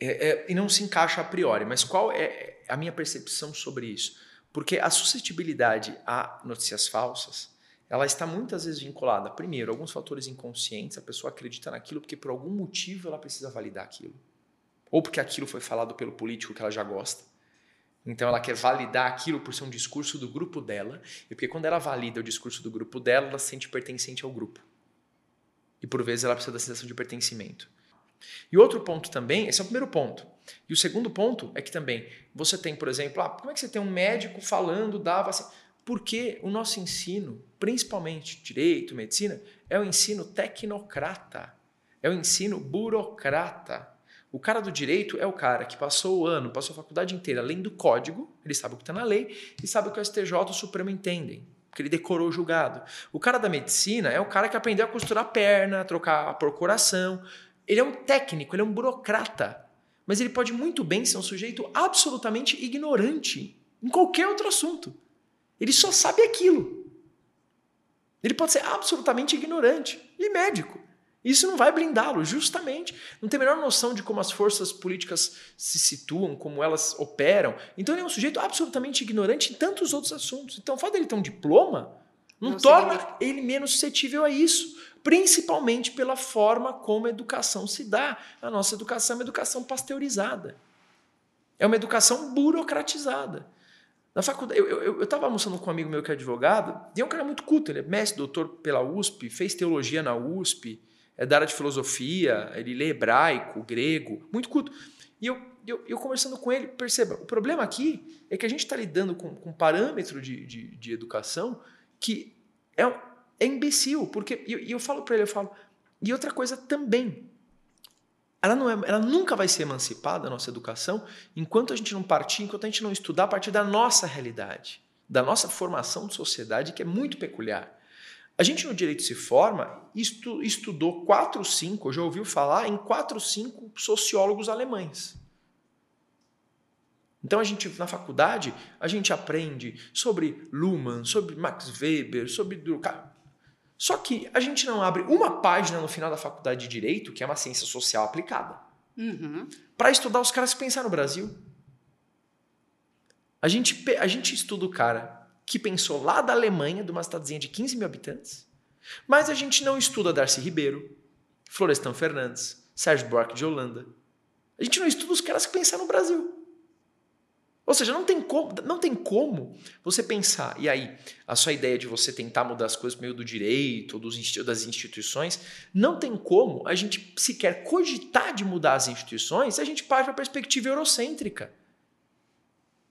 É, é, e não se encaixa a priori. Mas qual é a minha percepção sobre isso? Porque a suscetibilidade a notícias falsas ela está muitas vezes vinculada, primeiro, a alguns fatores inconscientes, a pessoa acredita naquilo porque por algum motivo ela precisa validar aquilo. Ou porque aquilo foi falado pelo político que ela já gosta. Então ela quer validar aquilo por ser um discurso do grupo dela, e porque quando ela valida o discurso do grupo dela, ela se sente pertencente ao grupo. E por vezes ela precisa da sensação de pertencimento. E outro ponto também, esse é o primeiro ponto. E o segundo ponto é que também você tem, por exemplo, ah, como é que você tem um médico falando da vacina? Porque o nosso ensino, principalmente direito, medicina, é um ensino tecnocrata, é um ensino burocrata. O cara do direito é o cara que passou o ano, passou a faculdade inteira lendo código, ele sabe o que está na lei e sabe o que o STJ e o Supremo entendem, porque ele decorou o julgado. O cara da medicina é o cara que aprendeu a costurar a perna, a trocar a procuração. Ele é um técnico, ele é um burocrata. Mas ele pode muito bem ser um sujeito absolutamente ignorante em qualquer outro assunto. Ele só sabe aquilo. Ele pode ser absolutamente ignorante e médico. Isso não vai blindá-lo, justamente. Não tem a menor noção de como as forças políticas se situam, como elas operam. Então ele é um sujeito absolutamente ignorante em tantos outros assuntos. Então o fato dele ter um diploma não, não torna ele menos suscetível a isso. Principalmente pela forma como a educação se dá. A nossa educação é uma educação pasteurizada. É uma educação burocratizada. Na faculdade, eu estava almoçando com um amigo meu que é advogado, e é um cara muito culto, ele é mestre, doutor pela USP, fez teologia na USP, é da área de filosofia, ele lê hebraico, grego, muito culto. E eu, eu, eu conversando com ele, perceba, o problema aqui é que a gente está lidando com, com um parâmetro de, de, de educação que é, é imbecil, porque e eu, eu falo para ele, eu falo, e outra coisa também, ela, não é, ela nunca vai ser emancipada, a nossa educação, enquanto a gente não partir, enquanto a gente não estudar a partir da nossa realidade, da nossa formação de sociedade, que é muito peculiar. A gente no direito se forma, estu, estudou quatro, cinco, já ouviu falar em quatro, cinco sociólogos alemães. Então a gente na faculdade a gente aprende sobre Luhmann, sobre Max Weber, sobre Durkheim. Só que a gente não abre uma página no final da faculdade de Direito, que é uma ciência social aplicada, uhum. para estudar os caras que pensaram no Brasil. A gente, a gente estuda o cara que pensou lá da Alemanha, de uma cidadezinha de 15 mil habitantes, mas a gente não estuda Darcy Ribeiro, Florestan Fernandes, Sérgio Buarque de Holanda. A gente não estuda os caras que pensaram no Brasil. Ou seja, não tem como, não tem como você pensar, e aí, a sua ideia de você tentar mudar as coisas meio do direito, dos, das instituições, não tem como a gente sequer cogitar de mudar as instituições se a gente parte para a perspectiva eurocêntrica.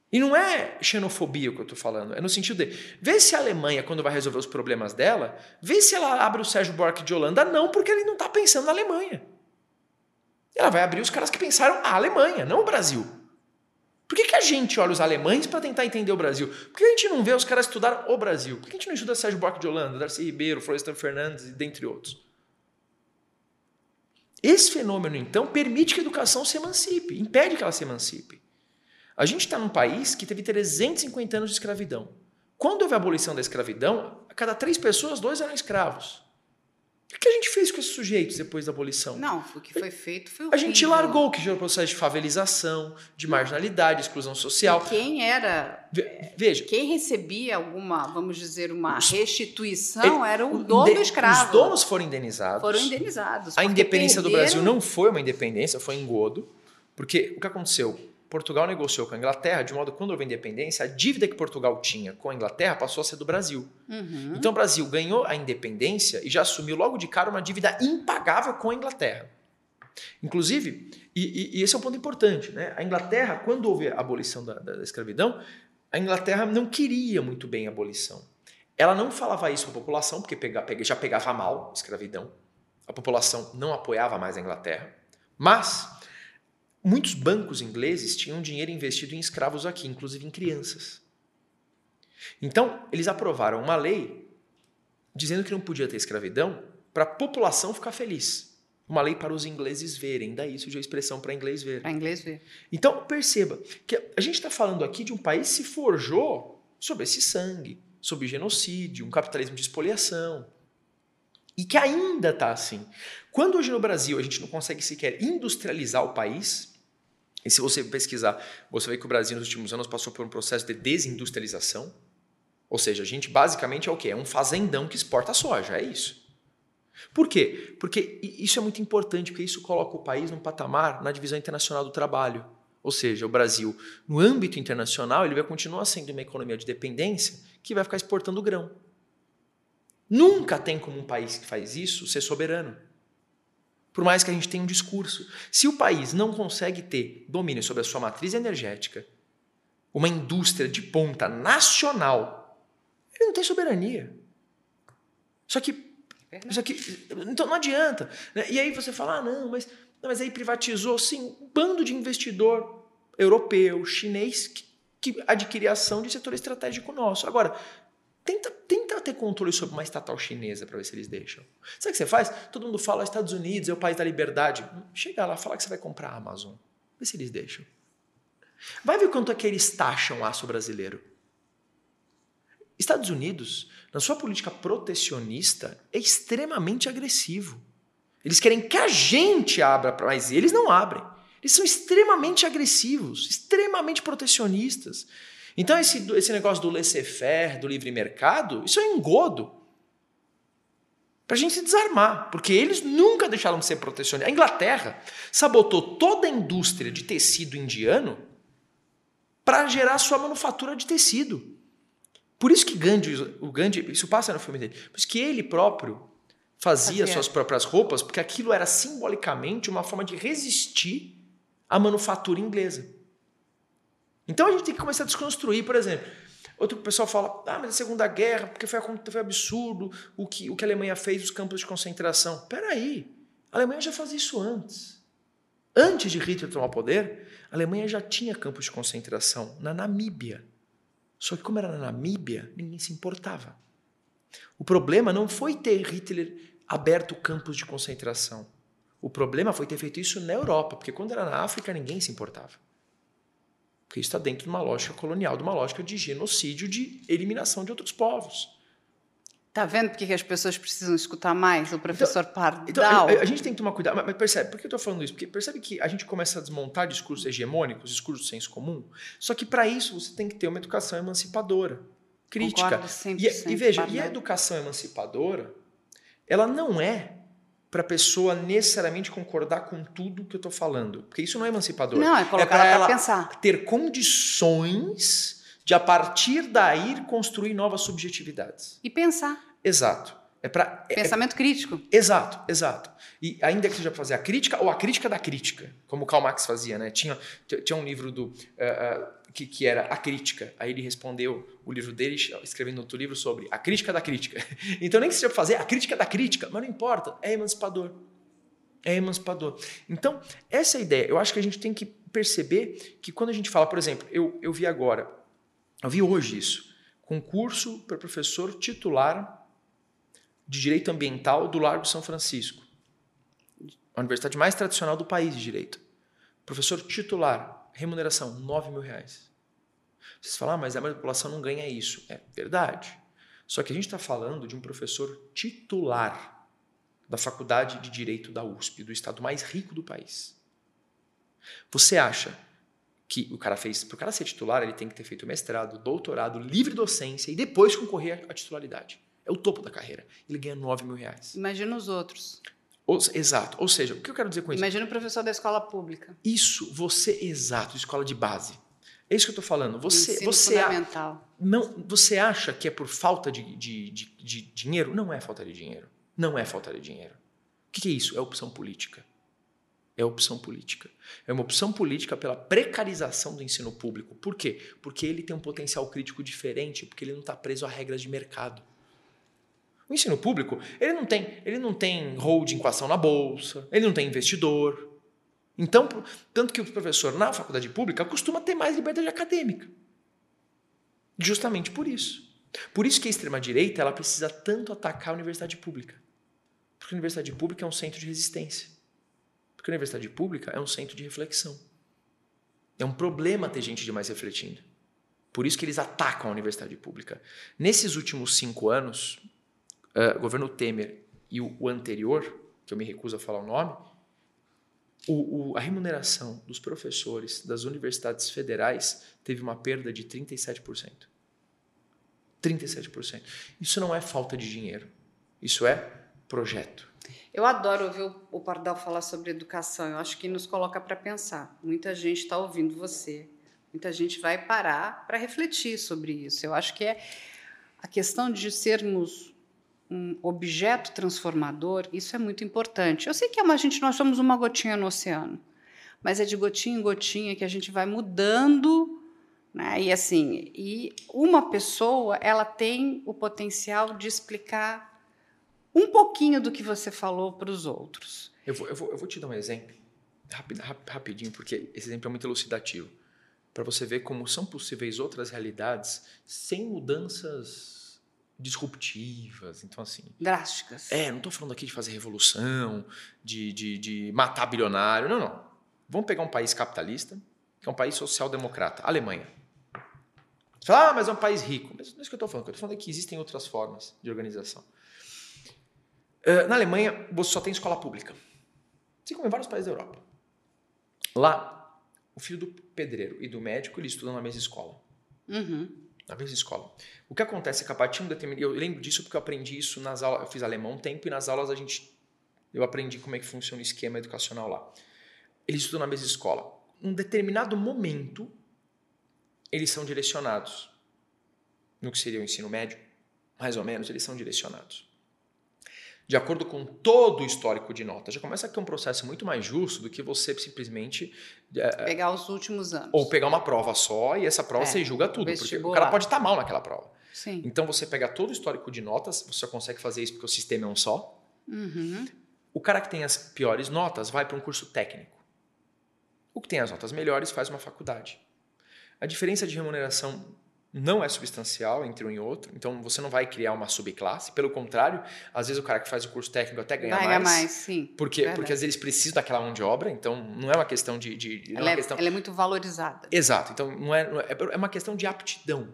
E não é xenofobia o que eu estou falando, é no sentido de vê se a Alemanha, quando vai resolver os problemas dela, vê se ela abre o Sérgio Buarque de Holanda. Não, porque ele não está pensando na Alemanha. Ela vai abrir os caras que pensaram a Alemanha, não o Brasil. Por que, que a gente olha os alemães para tentar entender o Brasil? Por que a gente não vê os caras estudar o Brasil? Por que a gente não estuda Sérgio Buarque de Holanda, Darcy Ribeiro, Florestan Fernandes dentre outros? Esse fenômeno, então, permite que a educação se emancipe, impede que ela se emancipe. A gente está num país que teve 350 anos de escravidão. Quando houve a abolição da escravidão, a cada três pessoas, dois eram escravos. O que a gente fez com esses sujeitos depois da abolição? Não, o que foi feito foi horrível. A gente largou o que gerou o processo de favelização, de marginalidade, exclusão social. E quem era. Veja. Quem recebia alguma, vamos dizer, uma restituição era o dono do escravo. Os donos foram indenizados. Foram indenizados. A independência perderam... do Brasil não foi uma independência, foi engodo. Porque o que aconteceu? Portugal negociou com a Inglaterra de modo que quando houve independência, a dívida que Portugal tinha com a Inglaterra passou a ser do Brasil. Uhum. Então o Brasil ganhou a independência e já assumiu logo de cara uma dívida impagável com a Inglaterra. Inclusive, e, e esse é um ponto importante, né? A Inglaterra, quando houve a abolição da, da, da escravidão, a Inglaterra não queria muito bem a abolição. Ela não falava isso para a população, porque pega, pega, já pegava mal a escravidão. A população não apoiava mais a Inglaterra. Mas Muitos bancos ingleses tinham dinheiro investido em escravos aqui, inclusive em crianças. Então, eles aprovaram uma lei dizendo que não podia ter escravidão para a população ficar feliz. Uma lei para os ingleses verem, daí surgiu a expressão para inglês ver. Para inglês ver. Então, perceba que a gente está falando aqui de um país que se forjou sobre esse sangue, sobre genocídio, um capitalismo de expoliação. E que ainda está assim. Quando hoje no Brasil a gente não consegue sequer industrializar o país, e se você pesquisar, você vê que o Brasil nos últimos anos passou por um processo de desindustrialização. Ou seja, a gente basicamente é o quê? É um fazendão que exporta soja, é isso. Por quê? Porque isso é muito importante, porque isso coloca o país num patamar na divisão internacional do trabalho. Ou seja, o Brasil, no âmbito internacional, ele vai continuar sendo uma economia de dependência que vai ficar exportando grão. Nunca tem como um país que faz isso ser soberano. Por mais que a gente tenha um discurso. Se o país não consegue ter domínio sobre a sua matriz energética, uma indústria de ponta nacional, ele não tem soberania. Só que. Só que então não adianta. Né? E aí você fala, ah, não, mas não, mas aí privatizou, sim, um bando de investidor europeu, chinês, que, que adquire ação de setor estratégico nosso. Agora, tenta, tenta ter controle sobre uma estatal chinesa para ver se eles deixam. Sabe o que você faz? Todo mundo fala, Estados Unidos é o país da liberdade. Chega lá, fala que você vai comprar a Amazon. Vê se eles deixam. Vai ver quanto é que eles taxam aço brasileiro. Estados Unidos, na sua política protecionista, é extremamente agressivo. Eles querem que a gente abra, mas eles não abrem. Eles são extremamente agressivos, extremamente protecionistas. Então, esse, esse negócio do laissez-faire, do livre mercado, isso é engodo. Para a gente se desarmar, porque eles nunca deixaram de ser protecionistas. A Inglaterra sabotou toda a indústria de tecido indiano para gerar sua manufatura de tecido. Por isso que Gandhi, o Gandhi, isso passa no filme dele, por isso que ele próprio fazia suas próprias roupas, porque aquilo era simbolicamente uma forma de resistir à manufatura inglesa. Então a gente tem que começar a desconstruir, por exemplo. Outro pessoal fala, ah, mas a Segunda Guerra, porque foi, foi absurdo o que, o que a Alemanha fez nos campos de concentração. Peraí, a Alemanha já fazia isso antes. Antes de Hitler tomar o poder, a Alemanha já tinha campos de concentração na Namíbia. Só que como era na Namíbia, ninguém se importava. O problema não foi ter Hitler aberto campos de concentração. O problema foi ter feito isso na Europa, porque quando era na África ninguém se importava. Porque isso está dentro de uma lógica colonial, de uma lógica de genocídio, de eliminação de outros povos. Tá vendo porque que as pessoas precisam escutar mais o professor então, Pardal? Então, a, a, gente tem que tomar cuidado. Mas, percebe, por que eu estou falando isso? Porque percebe que a gente começa a desmontar discursos hegemônicos, discursos de senso comum. Só que para isso você tem que ter uma educação emancipadora, crítica. Concordo 100%, e, e veja, e a educação emancipadora ela não é para a pessoa necessariamente concordar com tudo que eu estou falando, porque isso não é emancipador. Não, é colocar é ela para pensar. Ter condições de a partir daí construir novas subjetividades. E pensar. Exato. É para é, pensamento é, crítico. Exato, exato. E ainda que seja para fazer a crítica ou a crítica da crítica, como Karl Marx fazia, né? Tinha, tinha um livro do uh, uh, que, que era a crítica. Aí ele respondeu o livro dele, escrevendo outro livro sobre a crítica da crítica. <laughs> Então, nem que seja fazer a crítica da crítica, mas não importa, é emancipador. É emancipador. Então, essa é a ideia. Eu acho que a gente tem que perceber que quando a gente fala, por exemplo, eu, eu vi agora, eu vi hoje isso, concurso para professor titular de Direito Ambiental do Largo São Francisco. A universidade mais tradicional do país de Direito. Professor titular, remuneração, 9 mil reais. Vocês falam, ah, mas a população não ganha isso. É verdade. Só que a gente está falando de um professor titular da Faculdade de Direito da USP, do estado mais rico do país. Você acha que o cara fez, para o cara ser titular, ele tem que ter feito mestrado, doutorado, livre docência e depois concorrer à titularidade. É o topo da carreira. Ele ganha 9 mil reais. Imagina os outros. Ou, exato. Ou seja, o que eu quero dizer com isso? Imagina o professor da escola pública. Isso, você, exato, escola de base. É isso que eu estou falando. Você, Ensino você, fundamental. A, não, você acha que é por falta de, de, de, de, dinheiro? Não é falta de dinheiro. Não é falta de dinheiro. O que, que é isso? É opção política. É opção política. É uma opção política pela precarização do ensino público. Por quê? Porque ele tem um potencial crítico diferente, porque ele não está preso a regras de mercado. O ensino público, ele não tem, ele não tem holding com ação na bolsa, ele não tem investidor. Então, tanto que o professor na faculdade pública costuma ter mais liberdade acadêmica. Justamente por isso. Por isso que a extrema direita, ela precisa tanto atacar a universidade pública. Porque a universidade pública é um centro de resistência. Porque a universidade pública é um centro de reflexão. É um problema ter gente demais refletindo. Por isso que eles atacam a universidade pública. Nesses últimos cinco anos, uh, governo Temer e o, anterior, que eu me recuso a falar o nome, o, o, a remuneração dos professores das universidades federais teve uma perda de 37%. 37%. Isso não é falta de dinheiro. Isso é projeto. Eu adoro ouvir o Pardal falar sobre educação. Eu acho que nos coloca para pensar. Muita gente está ouvindo você. Muita gente vai parar para refletir sobre isso. Eu acho que é a questão de sermos um objeto transformador, isso é muito importante. Eu sei que é uma gente, nós somos uma gotinha no oceano, mas é de gotinha em gotinha que a gente vai mudando, né? E assim, e uma pessoa, ela tem o potencial de explicar um pouquinho do que você falou para os outros. Eu vou, eu, vou, eu vou te dar um exemplo, rapidinho, porque esse exemplo é muito elucidativo, para você ver como são possíveis outras realidades sem mudanças disruptivas, então assim... Drásticas. É, não estou falando aqui de fazer revolução, de, de, de matar bilionário, não, não. Vamos pegar um país capitalista, que é um país social-democrata, Alemanha. Você fala, ah, mas é um país rico. Mas não é isso que eu estou falando. O que eu estou falando é que existem outras formas de organização. Uh, na Alemanha, você só tem escola pública. Assim como em vários países da Europa. Lá, o filho do pedreiro e do médico, eles estudam na mesma escola. Uhum na mesma escola. O que acontece é que a partir de um determinado. Eu lembro disso porque eu aprendi isso nas aulas. Eu fiz alemão um tempo e nas aulas a gente. Eu aprendi como é que funciona o esquema educacional lá. Eles estudam na mesma escola. Um determinado momento, eles são direcionados. No que seria o ensino médio, mais ou menos, eles são direcionados de acordo com todo o histórico de notas. Já começa a ter um processo muito mais justo do que você simplesmente. É, pegar os últimos anos. Ou pegar uma prova só e essa prova é, você julga tudo. Porque o cara pode estar tá mal naquela prova. Sim. Então você pega todo o histórico de notas, você consegue fazer isso porque o sistema é um só. Uhum. O cara que tem as piores notas vai para um curso técnico. O que tem as notas melhores faz uma faculdade. A diferença de remuneração não é substancial entre um e outro, então você não vai criar uma subclasse. Pelo contrário, às vezes o cara que faz o curso técnico até ganha Ganha mais. mais, sim. Porque, porque às vezes eles precisam daquela mão de obra, então não é uma questão de. de ela, é, questão... ela é muito valorizada. Exato, então não é, é, é uma questão de aptidão.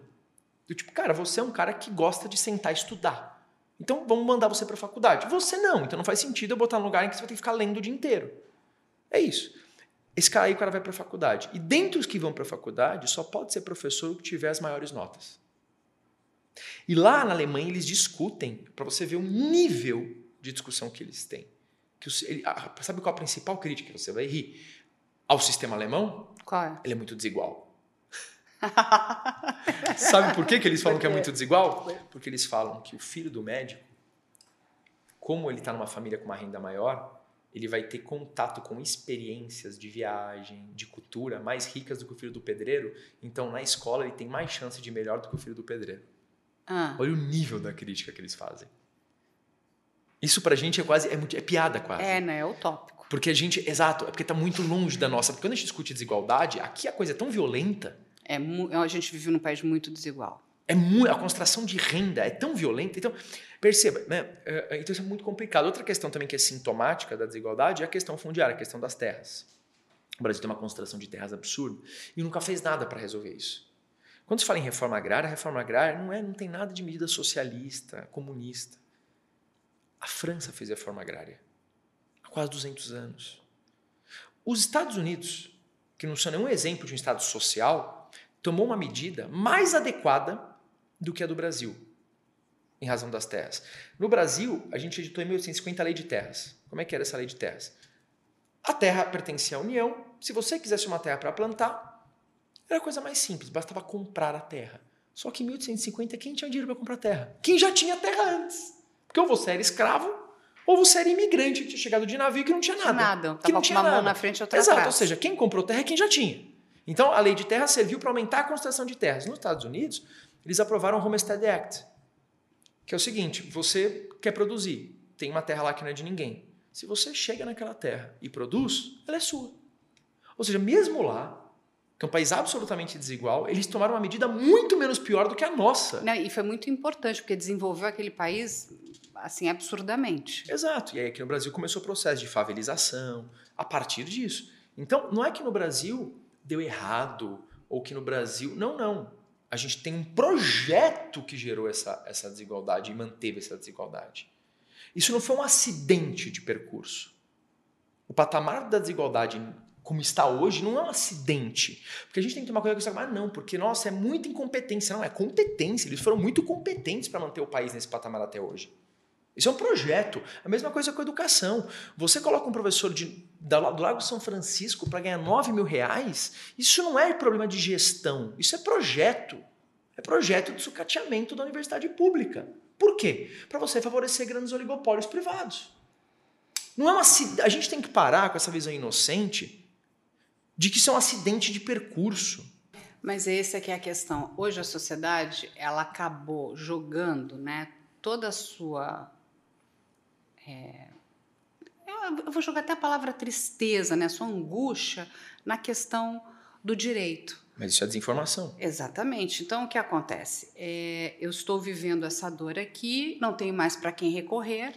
Do tipo, cara, você é um cara que gosta de sentar e estudar. Então vamos mandar você para a faculdade. Você não, então não faz sentido eu botar num lugar em que você vai ter que ficar lendo o dia inteiro. É isso. Esse cara aí, o cara vai para a faculdade. E dentre os que vão para a faculdade, só pode ser professor que tiver as maiores notas. E lá na Alemanha eles discutem, para você ver o nível de discussão que eles têm. Que ele, sabe qual a principal crítica você vai rir? Ao sistema alemão? Qual é? Ele é muito desigual. <laughs> sabe por que, que eles falam que é muito desigual? Porque eles falam que o filho do médico, como ele está numa família com uma renda maior, ele vai ter contato com experiências de viagem, de cultura mais ricas do que o filho do pedreiro. Então, na escola, ele tem mais chance de melhor do que o filho do pedreiro. Ah. Olha o nível da crítica que eles fazem. Isso pra gente é quase, é, é piada quase. É, né? É utópico. Porque a gente, exato, é porque tá muito longe da nossa. Porque quando a gente discute desigualdade, aqui a coisa é tão violenta. É, a gente vive num país muito desigual. É muito, a concentração de renda é tão violenta. Então, perceba, né? É, é, então isso é muito complicado. Outra questão também que é sintomática da desigualdade é a questão fundiária, a questão das terras. O Brasil tem uma concentração de terras absurda e nunca fez nada para resolver isso. Quando se fala em reforma agrária, a reforma agrária não, é, não tem nada de medida socialista, comunista. A França fez reforma agrária há quase 200 anos. Os Estados Unidos, que não são nenhum exemplo de um Estado social, tomou uma medida mais adequada do que a do Brasil, em razão das terras. No Brasil, a gente editou em 1850 a Lei de Terras. Como é que era essa Lei de Terras? A terra pertencia à União. Se você quisesse uma terra para plantar, era a coisa mais simples, bastava comprar a terra. Só que em 1850, quem tinha dinheiro para comprar terra? Quem já tinha terra antes. Porque ou você era escravo, ou você era imigrante que tinha chegado de navio que não tinha nada. Nada, que não tinha uma nada. mão na frente e outra Exato, atrás. ou seja, quem comprou terra é quem já tinha. Então, a lei de terra serviu para aumentar a concentração de terras. Nos Estados Unidos, eles aprovaram o Homestead Act, que é o seguinte, você quer produzir, tem uma terra lá que não é de ninguém. Se você chega naquela terra e produz, ela é sua. Ou seja, mesmo lá, que é um país absolutamente desigual, eles tomaram uma medida muito menos pior do que a nossa. Não, e foi muito importante, porque desenvolveu aquele país assim absurdamente. Exato. E aí aqui no Brasil começou o processo de favelização a partir disso. Então, não é que no Brasil deu errado ou que no Brasil. Não, não. A gente tem um projeto que gerou essa, essa desigualdade e manteve essa desigualdade. Isso não foi um acidente de percurso. O patamar da desigualdade como está hoje não é um acidente. Porque a gente tem que tomar cuidado com isso. Ah, não, porque, nossa, é muita incompetência. Não, é competência. Eles foram muito competentes para manter o país nesse patamar até hoje. Isso é um projeto. A mesma coisa com a educação. Você coloca um professor de, do Lago São Francisco para ganhar 9 mil reais, isso não é problema de gestão, isso é projeto. É projeto de sucateamento da universidade pública. Por quê? Para você favorecer grandes oligopólios privados. Não é uma, a gente tem que parar com essa visão inocente de que isso é um acidente de percurso. Mas essa é a questão. Hoje a sociedade ela acabou jogando, né, toda a sua é, eu vou jogar até a palavra tristeza, né, sua angústia na questão do direito. Mas isso é desinformação. Exatamente. Então, o que acontece? É, eu estou vivendo essa dor aqui, não tenho mais para quem recorrer,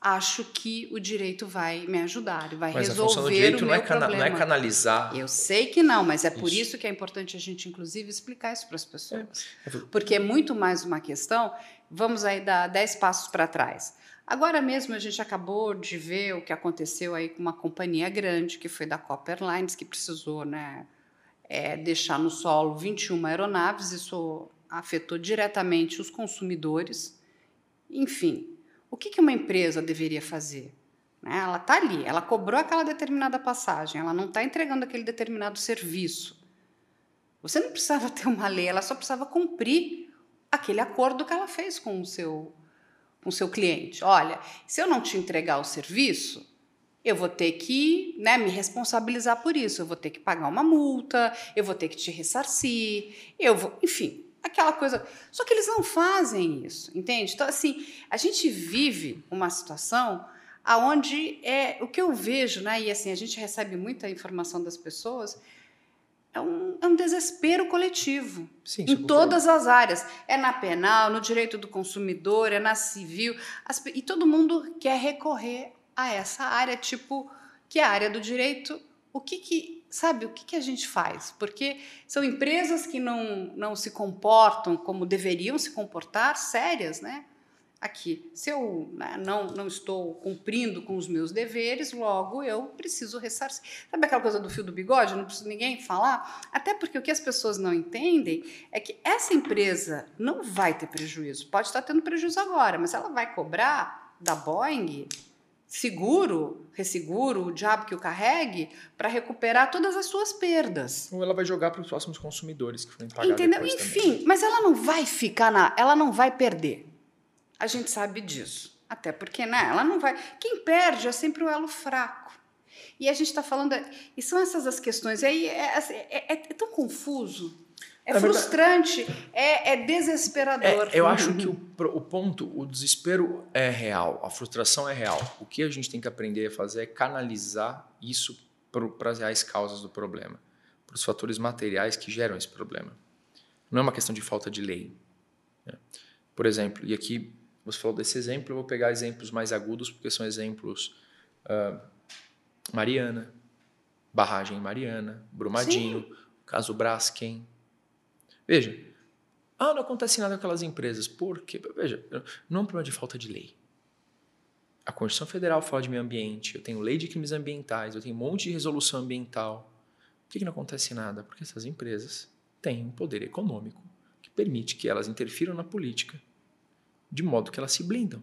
acho que o direito vai me ajudar, vai mas resolver a do direito o não meu é, cana problema. não é canalizar. Eu sei que não, mas é por Isso. isso que é importante a gente, inclusive, explicar isso para as pessoas. É. Porque é muito mais uma questão. Vamos aí dar dez passos para trás. Agora mesmo a gente acabou de ver o que aconteceu aí com uma companhia grande, que foi da Copper Lines, que precisou né, é, deixar no solo 21 aeronaves. Isso afetou diretamente os consumidores. Enfim, o que, que uma empresa deveria fazer? Né? Ela está ali, ela cobrou aquela determinada passagem, ela não está entregando aquele determinado serviço. Você não precisava <laughs> ter uma lei, ela só precisava cumprir aquele acordo que ela fez com o seu, com seu cliente. Olha, se eu não te entregar o serviço, eu vou ter que né, me responsabilizar por isso, eu vou ter que pagar uma multa, eu vou ter que te ressarcir, eu vou, enfim, aquela coisa. Só que eles não fazem isso, entende? Então, assim, a gente vive uma situação aonde é o que eu vejo, né? E assim, a gente recebe muita informação das pessoas. É um, é um desespero coletivo Sim, em todas as áreas. É na penal, no direito do consumidor, é na civil. As e todo mundo quer recorrer a essa área, tipo, que é a área do direito. O que que, sabe, o que que a gente faz? Porque são empresas que não, não se comportam como deveriam se comportar, sérias, né? Aqui, se eu né, não, não estou cumprindo com os meus deveres, logo eu preciso ressarcir. Sabe aquela coisa do fio do bigode? Não precisa ninguém falar? Até porque o que as pessoas não entendem é que essa empresa não vai ter prejuízo. Pode estar tendo prejuízo agora, mas ela vai cobrar da Boeing seguro, resseguro, o diabo que o carregue, para recuperar todas as suas perdas. Ou ela vai jogar para os próximos consumidores que forem pagar Entendeu? Enfim, também. mas ela não vai ficar na. Ela não vai perder. A gente sabe disso. Até porque, né? Ela não vai. Quem perde é sempre o elo fraco. E a gente está falando. E são essas as questões. E aí é, assim, é- é- é tão confuso. É Na verdade- frustrante, é, é desesperador. É, eu acho que o, pro- o ponto, o desespero é real, a frustração é real. O que a gente tem que aprender a fazer é canalizar isso para as reais causas do problema, para os fatores materiais que geram esse problema. Não é uma questão de falta de lei. né? Por exemplo, e aqui você falou desse exemplo, eu vou pegar exemplos mais agudos, porque são exemplos ah, Mariana, barragem em Mariana, Brumadinho, caso Braskem. Veja, ah, não acontece nada com aquelas empresas. Por quê? Veja, não é um problema de falta de lei. A Constituição Federal fala de meio ambiente, eu tenho lei de crimes ambientais, eu tenho um monte de resolução ambiental. Por que, que não acontece nada? Porque essas empresas têm um poder econômico que permite que elas interfiram na política de modo que elas se blindam.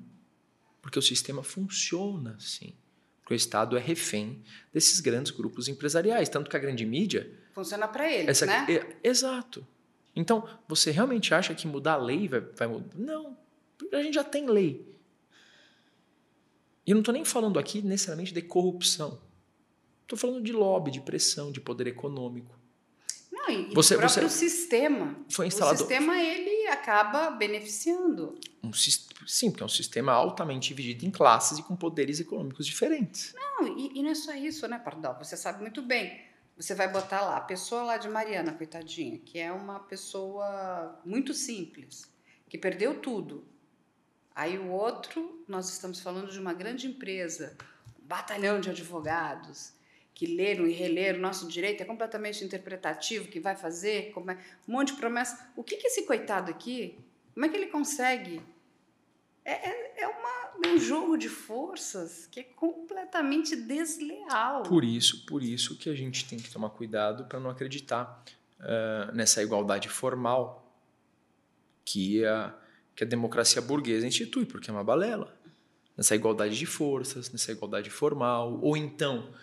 Porque o sistema funciona assim. Porque o Estado é refém desses grandes grupos empresariais. Tanto que a grande mídia Funciona para eles, essa, né? é- exato. Então, você realmente acha que mudar a lei vai, vai mudar? Não. A gente já tem lei. E eu não estou nem falando aqui necessariamente de corrupção. Estou falando de lobby, de pressão, de poder econômico. Não, e Você- o próprio você- sistema. Foi O instalado. sistema, ele acaba beneficiando. Um, sim, porque é um sistema altamente dividido em classes e com poderes econômicos diferentes. Não, e, e não é só isso, né, Pardal? Você sabe muito bem. Você vai botar lá a pessoa lá de Mariana, coitadinha, que é uma pessoa muito simples, que perdeu tudo. Aí o outro, nós estamos falando de uma grande empresa, um batalhão de advogados, que leram e releram. Nosso direito é completamente interpretativo, que vai fazer, como é, um monte de promessa. O que, que esse coitado aqui, como é que ele consegue? É, é, é uma um jogo de forças que é completamente desleal. Por isso, por isso que a gente tem que tomar cuidado para não acreditar uh, nessa igualdade formal que a, que a democracia burguesa institui, porque é uma balela. Nessa igualdade de forças, nessa igualdade formal, ou então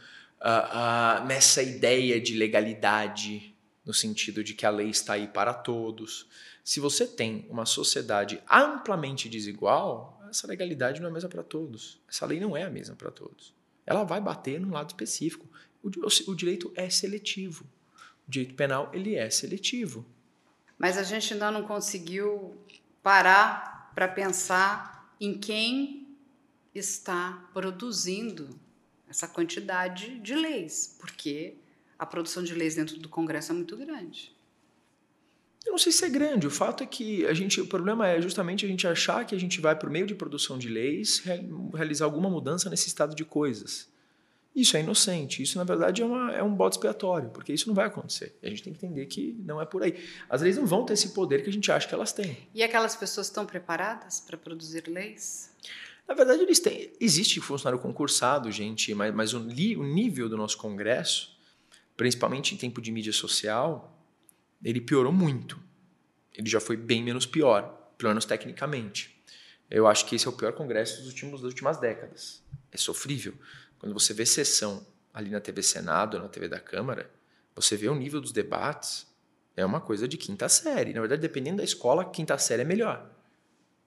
uh, uh, nessa ideia de legalidade, no sentido de que a lei está aí para todos. Se você tem uma sociedade amplamente desigual, essa legalidade não é a mesma para todos. Essa lei não é a mesma para todos. Ela vai bater num lado específico. O, o, o direito é seletivo. O direito penal ele é seletivo. Mas a gente ainda não conseguiu parar para pensar em quem está produzindo essa quantidade de leis, porque a produção de leis dentro do Congresso é muito grande. Eu não sei se é grande. O fato é que a gente, o problema é justamente a gente achar que a gente vai por meio de produção de leis realizar alguma mudança nesse estado de coisas. Isso é inocente. Isso na verdade é, uma, é um bode expiatório, porque isso não vai acontecer. A gente tem que entender que não é por aí. As leis não vão ter esse poder que a gente acha que elas têm. E aquelas pessoas estão preparadas para produzir leis? Na verdade, eles têm. Existe funcionário concursado, gente, mas, mas o, o nível do nosso Congresso, principalmente em tempo de mídia social, ele piorou muito. Ele já foi bem menos pior, pelo menos tecnicamente. Eu acho que esse é o pior congresso dos últimos, das últimas décadas. É sofrível. Quando você vê sessão ali na TV Senado, na TV da Câmara, você vê o nível dos debates, é uma coisa de quinta série. Na verdade, dependendo da escola, quinta série é melhor.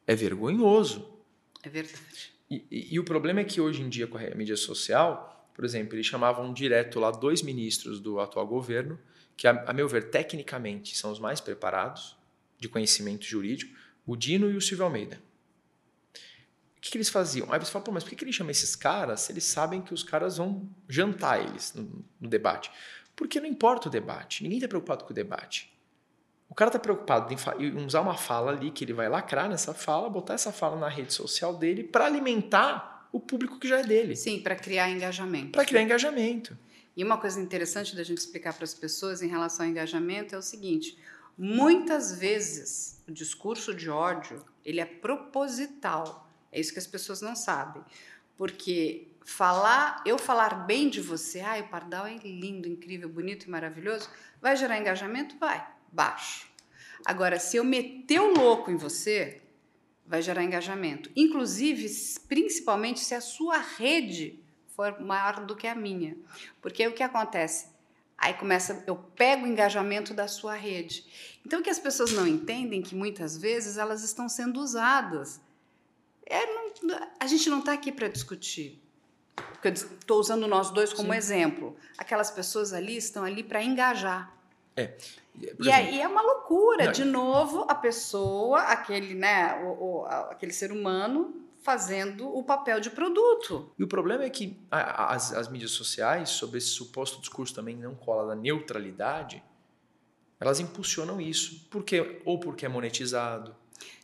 É vergonhoso. É verdade. E, e, e o problema é que hoje em dia, com a mídia social, por exemplo, eles chamavam direto lá dois ministros do atual governo que, a, a meu ver, tecnicamente são os mais preparados de conhecimento jurídico, o Dino e o Silvio Almeida. O que, que eles faziam? Aí você fala, Pô, mas por que, que eles chamam esses caras se eles sabem que os caras vão jantar eles no, no debate? Porque não importa o debate, ninguém está preocupado com o debate. O cara está preocupado em, usar uma fala ali que ele vai lacrar nessa fala, botar essa fala na rede social dele para alimentar o público que já é dele. Sim, para criar engajamento. Para criar engajamento. E uma coisa interessante da gente explicar para as pessoas em relação ao engajamento é o seguinte: muitas vezes o discurso de ódio ele é proposital. É isso que as pessoas não sabem, porque falar, eu falar bem de você, ai, o Pardal é lindo, incrível, bonito e maravilhoso, vai gerar engajamento, vai, baixo. Agora, se eu meter o louco em você, vai gerar engajamento. Inclusive, principalmente se a sua rede for maior do que a minha. Porque o que acontece? Aí começa, eu pego o engajamento da sua rede. Então o que as pessoas não entendem que muitas vezes elas estão sendo usadas. É, não, a gente não está aqui para discutir. Estou usando nós dois como Sim. exemplo. Aquelas pessoas ali estão ali para engajar. É. E aí é uma loucura. Não, De novo, a pessoa, aquele, né, o, o, aquele ser humano fazendo o papel de produto. E o problema é que as, as mídias sociais, sobre esse suposto discurso também não cola da neutralidade, elas impulsionam isso. Por quê? Ou porque é monetizado.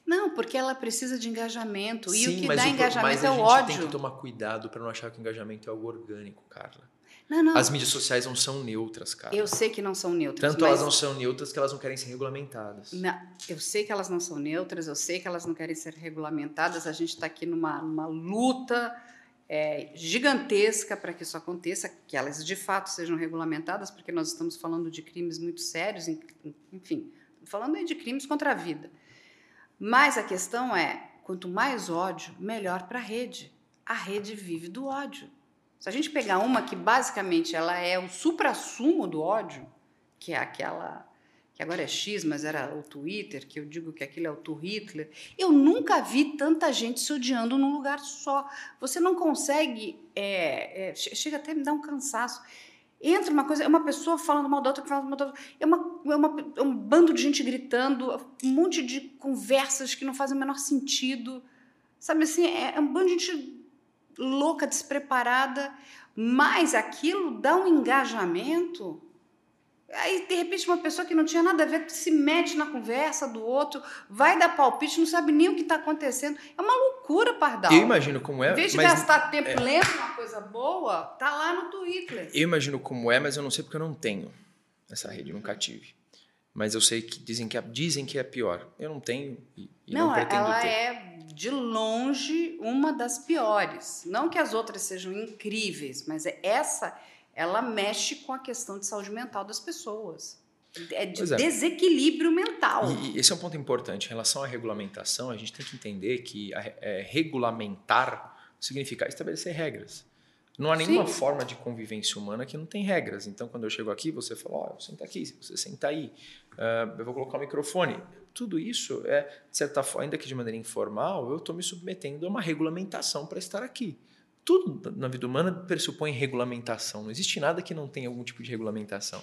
Não, porque ela precisa de engajamento. Sim, e o que dá o, engajamento é o ódio. Mas a gente tem que tomar cuidado para não achar que o engajamento é algo orgânico, Carla. Não, não. As mídias sociais não são neutras, cara. Eu sei que não são neutras. Tanto elas não são neutras que elas não querem ser regulamentadas. Não, eu sei que elas não são neutras, eu sei que elas não querem ser regulamentadas. A gente está aqui numa, numa luta é, gigantesca para que isso aconteça, que elas de fato sejam regulamentadas, porque nós estamos falando de crimes muito sérios, enfim, falando aí de crimes contra a vida. Mas a questão é, quanto mais ódio, melhor para a rede. A rede vive do ódio. Se a gente pegar uma que basicamente ela é o suprassumo do ódio, que é aquela que agora é X, mas era o Twitter, que eu digo que aquilo é o Hitler. Eu nunca vi tanta gente se odiando num lugar só. Você não consegue, é, é, chega até a me dar um cansaço. Entra uma coisa, é uma pessoa falando mal da outra, falando mal da outra, é, uma, é, uma, é um bando de gente gritando, um monte de conversas que não fazem o menor sentido. Sabe assim, é, é um bando de gente louca, despreparada, mas aquilo dá um engajamento. Aí, de repente, uma pessoa que não tinha nada a ver se mete na conversa do outro, vai dar palpite, não sabe nem o que está acontecendo. É uma loucura, Pardal. Eu imagino como é. Em vez de gastar tempo é, lendo uma coisa boa, tá lá no Twitter. Eu imagino como é, mas eu não sei porque eu não tenho essa rede, nunca tive. Mas eu sei que dizem que é, dizem que é pior. Eu não tenho e, e não, não pretendo ela ter. é de longe uma das piores. Não que as outras sejam incríveis, mas é essa ela mexe com a questão de saúde mental das pessoas. É de é. desequilíbrio mental. E, esse é um ponto importante. Em relação à regulamentação, a gente tem que entender que a, é, regulamentar significa estabelecer regras. Não há nenhuma Sim. forma de convivência humana que não tem regras. Então, quando eu chego aqui, você fala, ó, oh, senta aqui, você senta aí, uh, eu vou colocar o microfone. Tudo isso é, de certa forma, ainda que de maneira informal, eu estou me submetendo a uma regulamentação para estar aqui. Tudo na vida humana pressupõe regulamentação. Não existe nada que não tenha algum tipo de regulamentação.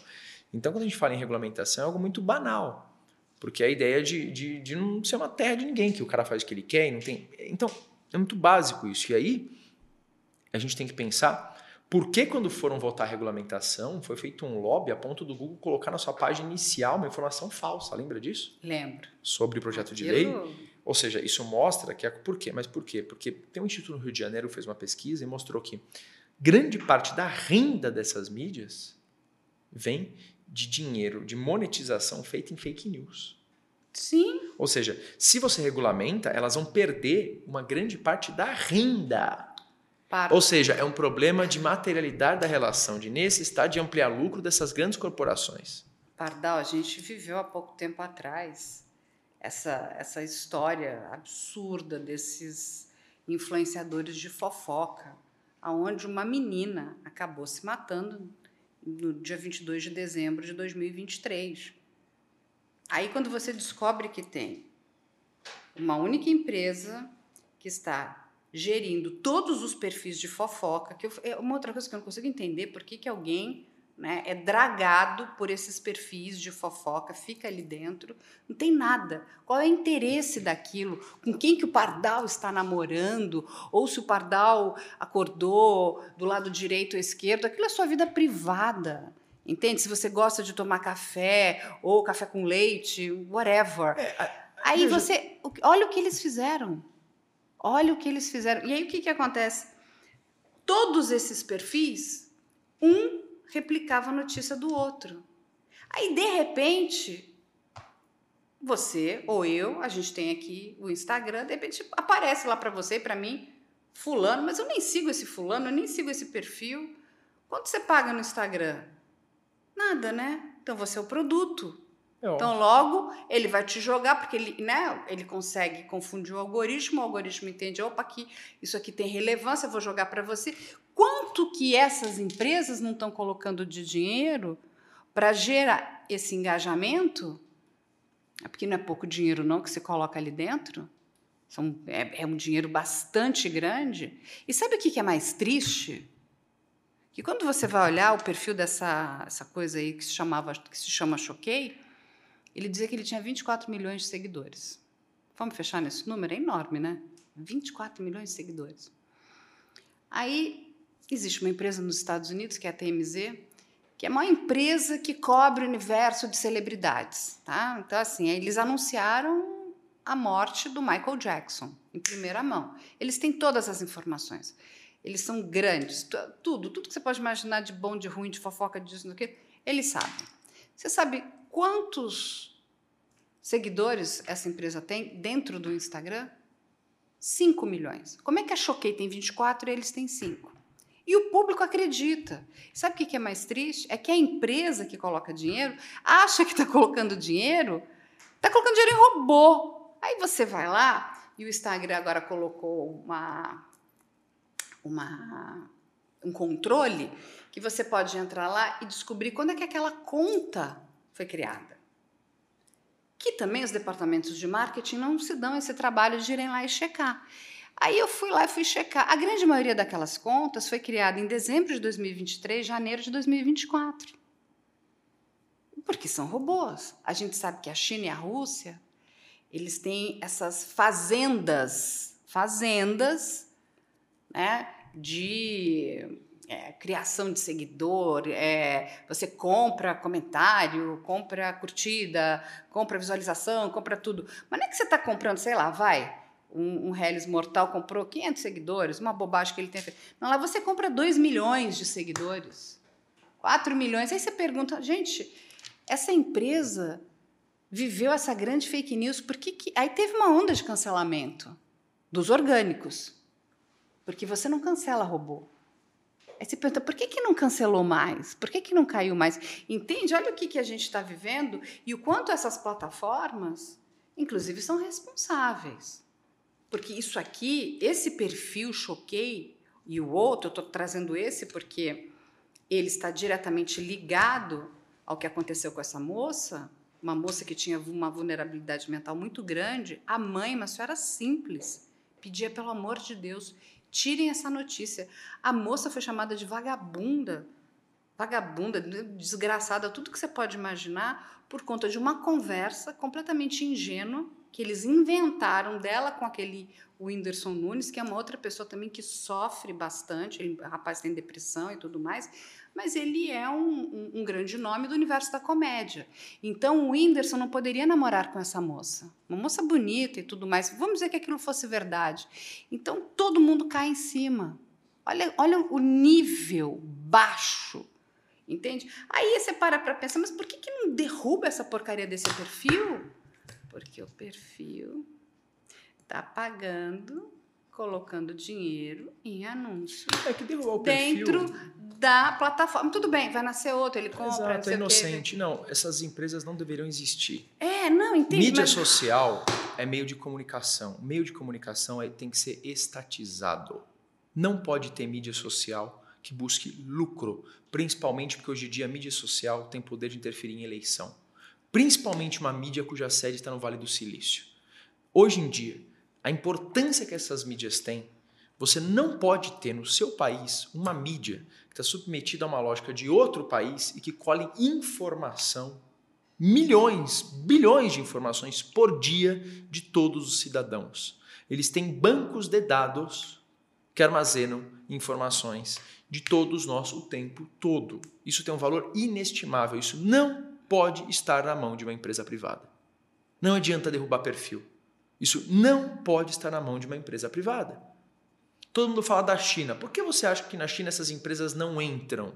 Então, quando a gente fala em regulamentação, é algo muito banal. Porque é a ideia de, de, de não ser uma terra de ninguém, que o cara faz o que ele quer e não tem. Então, é muito básico isso. E aí, a gente tem que pensar por que, quando foram votar a regulamentação, foi feito um lobby a ponto do Google colocar na sua página inicial uma informação falsa. Lembra disso? Lembro. Sobre o projeto de lei. Ou seja, isso mostra que é por quê? Mas por quê? Porque tem um instituto no Rio de Janeiro que fez uma pesquisa e mostrou que grande parte da renda dessas mídias vem de dinheiro, de monetização feita em fake news. Sim. Ou seja, se você regulamenta, elas vão perder uma grande parte da renda. Ou seja, é um problema de materialidade da relação, de necessidade de ampliar lucro dessas grandes corporações. Pardal, a gente viveu há pouco tempo atrás essa, essa história absurda desses influenciadores de fofoca, aonde uma menina acabou se matando no dia 22 de dezembro de 2023. Aí, quando você descobre que tem uma única empresa que está gerindo todos os perfis de fofoca, que eu, é uma outra coisa que eu não consigo entender, por que, que alguém né, é dragado por esses perfis de fofoca, fica ali dentro, não tem nada. Qual é o interesse daquilo? Com quem que o Pardal está namorando? Ou se o Pardal acordou do lado direito ou esquerdo? Aquilo é sua vida privada. Entende? Se você gosta de tomar café ou café com leite, whatever. É, aí você. Olha o que eles fizeram. Olha o que eles fizeram. E aí o que, que acontece? Todos esses perfis, um replicava a notícia do outro. Aí, de repente, você ou eu, a gente tem aqui o Instagram, de repente aparece lá para você e para mim, fulano, mas eu nem sigo esse fulano, eu nem sigo esse perfil. Quanto você paga no Instagram? Nada, né? Então você é o produto. Então, logo, ele vai te jogar, porque ele, né, ele consegue confundir o algoritmo, o algoritmo entende, opa, aqui, isso aqui tem relevância, vou jogar para você. Quanto que essas empresas não estão colocando de dinheiro para gerar esse engajamento? É porque não é pouco dinheiro não que você coloca ali dentro. São, é, é um dinheiro bastante grande. E sabe o que, que é mais triste? Que quando você vai olhar o perfil dessa essa coisa aí que se chamava que se chama Choquei, ele dizia que ele tinha 24 milhões de seguidores. Vamos fechar nesse número? É enorme, né? 24 milhões de seguidores. Aí existe uma empresa nos Estados Unidos, que é a TMZ, que é uma empresa que cobre o universo de celebridades. Tá? Então, assim, eles anunciaram a morte do Michael Jackson em primeira mão. Eles têm todas as informações. Eles são grandes, tudo, tudo que você pode imaginar de bom, de ruim, de fofoca, disso, do que, eles sabem. Você sabe quantos seguidores essa empresa tem dentro do Instagram? 5 milhões. Como é que a Choquei tem 24 e eles têm 5? E o público acredita. Sabe o que é mais triste? É que a empresa que coloca dinheiro acha que está colocando dinheiro, está colocando dinheiro em robô. Aí você vai lá e o Instagram agora colocou uma uma, um controle que você pode entrar lá e descobrir quando é que aquela conta foi criada. Que também os departamentos de marketing não se dão esse trabalho de irem lá e checar. Aí eu fui lá e fui checar. A grande maioria daquelas contas foi criada em dezembro de 2023, janeiro de 2024. Porque são robôs. A gente sabe que a China e a Rússia, eles têm essas fazendas, fazendas né, de é, criação de seguidor, é, você compra comentário, compra curtida, compra visualização, compra tudo. Mas não é que você está comprando, sei lá, vai, um, um Hellis Mortal comprou 500 seguidores, uma bobagem que ele tem feito. Não, lá você compra 2 milhões de seguidores, 4 milhões. Aí você pergunta, gente, essa empresa viveu essa grande fake news, por que, que... Aí teve uma onda de cancelamento. dos orgânicos. Porque você não cancela robô. Aí você pergunta, por que, que não cancelou mais? Por que, que não caiu mais? Entende? Olha o que, que a gente está vivendo e o quanto essas plataformas, inclusive, são responsáveis. Porque isso aqui, esse perfil choquei e o outro, eu estou trazendo esse porque ele está diretamente ligado ao que aconteceu com essa moça, uma moça que tinha uma vulnerabilidade mental muito grande. A mãe, uma senhora simples, pedia pelo amor de Deus Tirem essa notícia. A moça foi chamada de vagabunda, vagabunda, desgraçada, tudo que você pode imaginar, por conta de uma conversa completamente ingênua que eles inventaram dela com aquele Whindersson Nunes, que é uma outra pessoa também que sofre bastante, o rapaz tem depressão e tudo mais, mas ele é um, um, um, grande nome do universo da comédia. Então o Whindersson não poderia namorar com essa moça. Uma moça bonita e tudo mais. Vamos dizer que aquilo fosse verdade. Então todo mundo cai em cima. Olha, olha o nível baixo. Entende? Aí você para para pensar, mas por que, que não derruba essa porcaria desse perfil? Porque o perfil está pagando colocando dinheiro em anúncio. É que derrubar o dentro perfil... da plataforma. Tudo bem, vai nascer outro, ele compra. Exato, é inocente. Não, essas empresas não deveriam existir. É, não, entendi. Mídia mas... social é meio de comunicação. Meio de comunicação é, tem que ser estatizado. Não pode ter mídia social que busque lucro, principalmente porque hoje em dia a mídia social tem poder de interferir em eleição. Principalmente uma mídia cuja sede está no Vale do Silício. Hoje em dia, a importância que essas mídias têm, você não pode ter no seu país uma mídia que está submetida a uma lógica de outro país e que colhe informação, milhões, bilhões de informações por dia de todos os cidadãos. Eles têm bancos de dados que armazenam informações de todos nós o tempo todo. Isso tem um valor inestimável. Isso não pode estar na mão de uma empresa privada. Não adianta derrubar perfil. Isso não pode estar na mão de uma empresa privada. Todo mundo fala da China. Por que você acha que na China essas empresas não entram?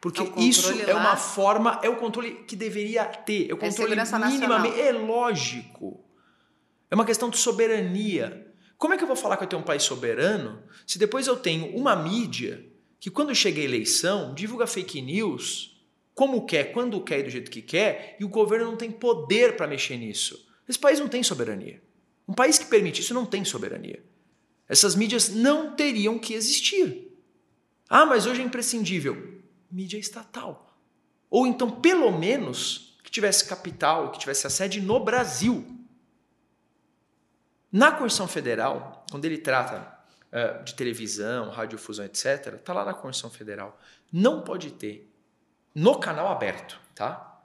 Porque é isso lá. é uma forma, é o controle que deveria ter, é o controle é minimamente, é lógico. É uma questão de soberania. Como é que eu vou falar que eu tenho um país soberano se depois eu tenho uma mídia que quando chega a eleição divulga fake news como quer, quando quer e do jeito que quer, e o governo não tem poder para mexer nisso? Esse país não tem soberania. Um país que permite isso não tem soberania. Essas mídias não teriam que existir. Ah, mas hoje é imprescindível. Mídia estatal. Ou então, pelo menos, que tivesse capital, que tivesse a sede no Brasil. Na Constituição Federal, quando ele trata uh, de televisão, radiodifusão, etc., está lá na Constituição Federal. Não pode ter no canal aberto, tá?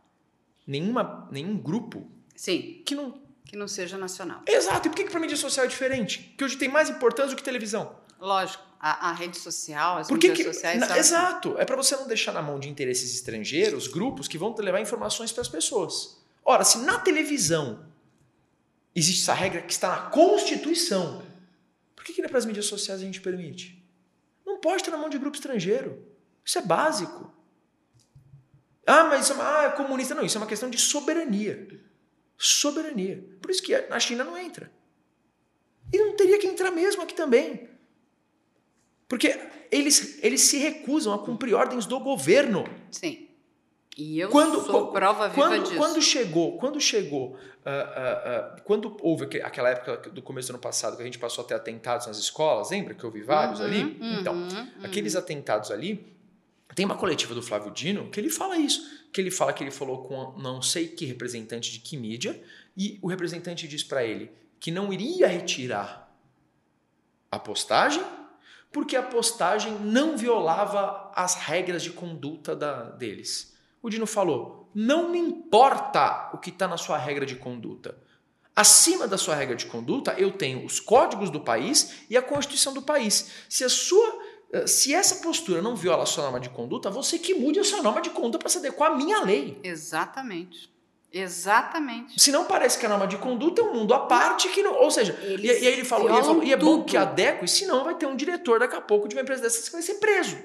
Nenhuma, nenhum grupo Sim. Que não. Que não seja nacional. Exato. E por que, que para mídia social é diferente? Que hoje tem mais importância do que televisão. Lógico. A, a rede social, as mídias que, sociais. Na, exato. É para você não deixar na mão de interesses estrangeiros, grupos que vão levar informações para as pessoas. Ora, se na televisão existe essa regra que está na Constituição, por que, que para as mídias sociais a gente permite? Não pode estar na mão de grupo estrangeiro. Isso é básico. Ah, mas isso é, uma, ah, é comunista. Não, isso é uma questão de soberania soberania. Por isso que a China não entra. E não teria que entrar mesmo aqui também. Porque eles, eles se recusam a cumprir ordens do governo. Sim. E eu quando, sou prova viva quando, disso. Quando chegou, quando chegou, uh, uh, uh, quando houve aquela época do começo do ano passado que a gente passou a ter atentados nas escolas, lembra que eu vi vários uhum, ali? Uhum, então, uhum. aqueles atentados ali, tem uma coletiva do Flávio Dino que ele fala isso que ele fala que ele falou com não sei que representante de que mídia e o representante diz para ele que não iria retirar a postagem porque a postagem não violava as regras de conduta da, deles. O Dino falou: não me importa o que está na sua regra de conduta. Acima da sua regra de conduta, eu tenho os códigos do país e a Constituição do país. Se a sua se essa postura não viola a sua norma de conduta, você que mude a sua norma de conduta para se adequar à minha lei. Exatamente. Exatamente. Se não parece que a norma de conduta é um mundo à parte que não. Ou seja, e, e, aí ele falou, ele falou e é bom que adeque, senão vai ter um diretor daqui a pouco de uma empresa dessas que vai ser preso.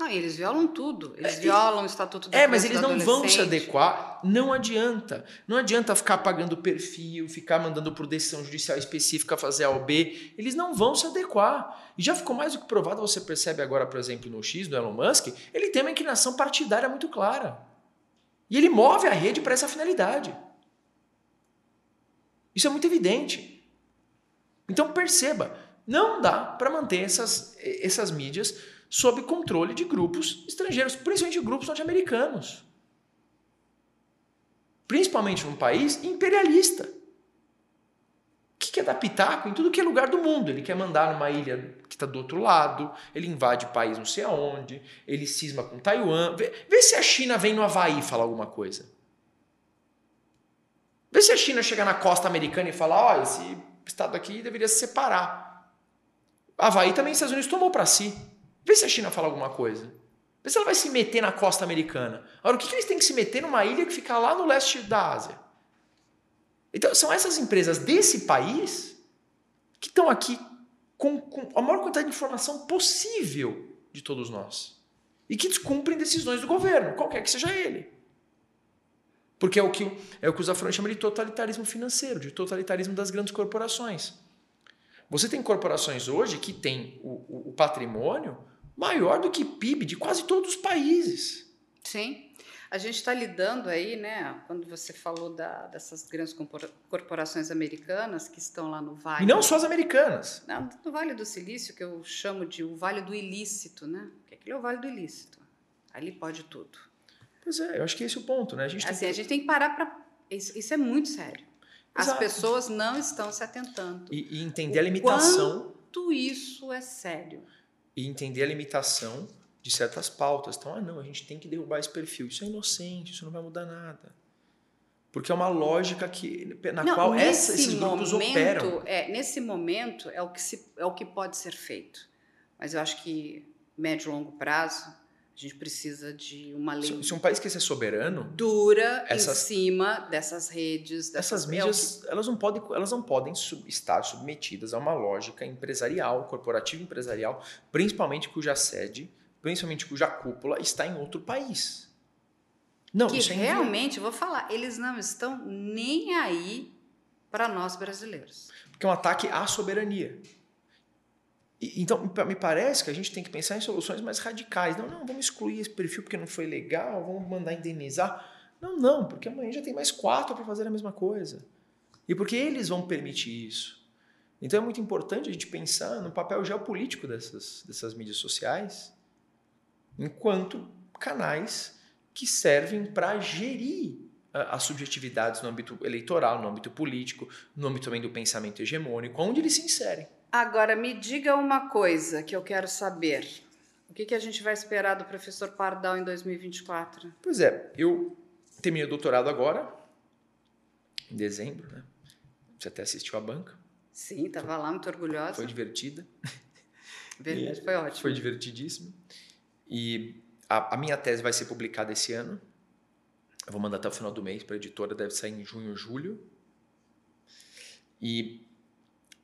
Não, eles violam tudo. Eles é, violam o Estatuto da É, mas eles não vão se adequar. Não adianta. Não adianta ficar pagando perfil, ficar mandando por decisão judicial específica fazer A B. Eles não vão se adequar. E já ficou mais do que provado, você percebe agora, por exemplo, no X do Elon Musk, ele tem uma inclinação partidária muito clara. E ele move a rede para essa finalidade. Isso é muito evidente. Então perceba, não dá para manter essas, essas mídias sob controle de grupos estrangeiros, principalmente grupos norte-americanos. Principalmente num país imperialista. Que quer dar pitaco em tudo que é lugar do mundo. Ele quer mandar numa ilha que está do outro lado, ele invade país não sei aonde, ele cisma com Taiwan. Vê, vê se a China vem no Havaí falar alguma coisa. Vê se a China chega na costa americana e fala: ó, oh, esse estado aqui deveria se separar. Havaí também os Estados Unidos tomou para si. Vê se a China fala alguma coisa. Vê se ela vai se meter na costa americana. Agora, o que, que eles têm que se meter numa ilha que fica lá no leste da Ásia? Então, são essas empresas desse país que estão aqui com, com a maior quantidade de informação possível de todos nós. E que descumprem decisões do governo, qualquer que seja ele. Porque é o que, é o que o Zafran chama de totalitarismo financeiro, de totalitarismo das grandes corporações. Você tem corporações hoje que têm o, o, o patrimônio maior do que PIB de quase todos os países. Sim. A gente está lidando aí, né? Quando você falou da, dessas grandes corporações americanas que estão lá no Vale. E não só as americanas. Não, no Vale do Silício, que eu chamo de o Vale do Ilícito, né? Porque aquilo é o Vale do Ilícito. Ali pode tudo. Pois é, eu acho que esse é o ponto, né? A gente assim, que... a gente tem que parar para. Isso, isso, é muito sério. Exato. As pessoas não estão se atentando. E, e entender a limitação. Quanto isso é sério e entender a limitação de certas pautas. Então, ah, não, a gente tem que derrubar esse perfil. Isso é inocente, isso não vai mudar nada. Porque é uma lógica que, na não, qual essa, esses grupos momento, operam. É, nesse momento é o, que se, é o que pode ser feito. Mas eu acho que médio e longo prazo a gente precisa de uma lei. Se, se um país quer ser soberano, dura essas, em cima dessas redes. Dessas essas mídias, elas não podem, elas não podem sub, estar submetidas a uma lógica empresarial, corporativa empresarial, principalmente cuja sede, principalmente cuja cúpula está em outro país. Não, que isso é realmente, vou falar, eles não estão nem aí para nós brasileiros. Porque é um ataque à soberania. Então, me parece que a gente tem que pensar em soluções mais radicais. Não, não, vamos excluir esse perfil porque não foi legal, vamos mandar indenizar. Não, não, porque amanhã já tem mais quatro para fazer a mesma coisa. E porque eles vão permitir isso. Então é muito importante a gente pensar no papel geopolítico dessas, dessas mídias sociais enquanto canais que servem para gerir as subjetividades no âmbito eleitoral, no âmbito político, no âmbito também do pensamento hegemônico, onde eles se inserem. Agora, me diga uma coisa que eu quero saber. O que, que a gente vai esperar do professor Pardal em 2024? Pois é, eu terminei o doutorado agora, em dezembro, né? Você até assistiu a banca. Sim, estava lá, muito orgulhosa. Foi divertida. <laughs> Verdade, foi ótimo. Foi divertidíssimo. E a, a, minha tese vai ser publicada esse ano. Eu vou mandar até o final do mês para a editora, deve sair em junho ou julho. E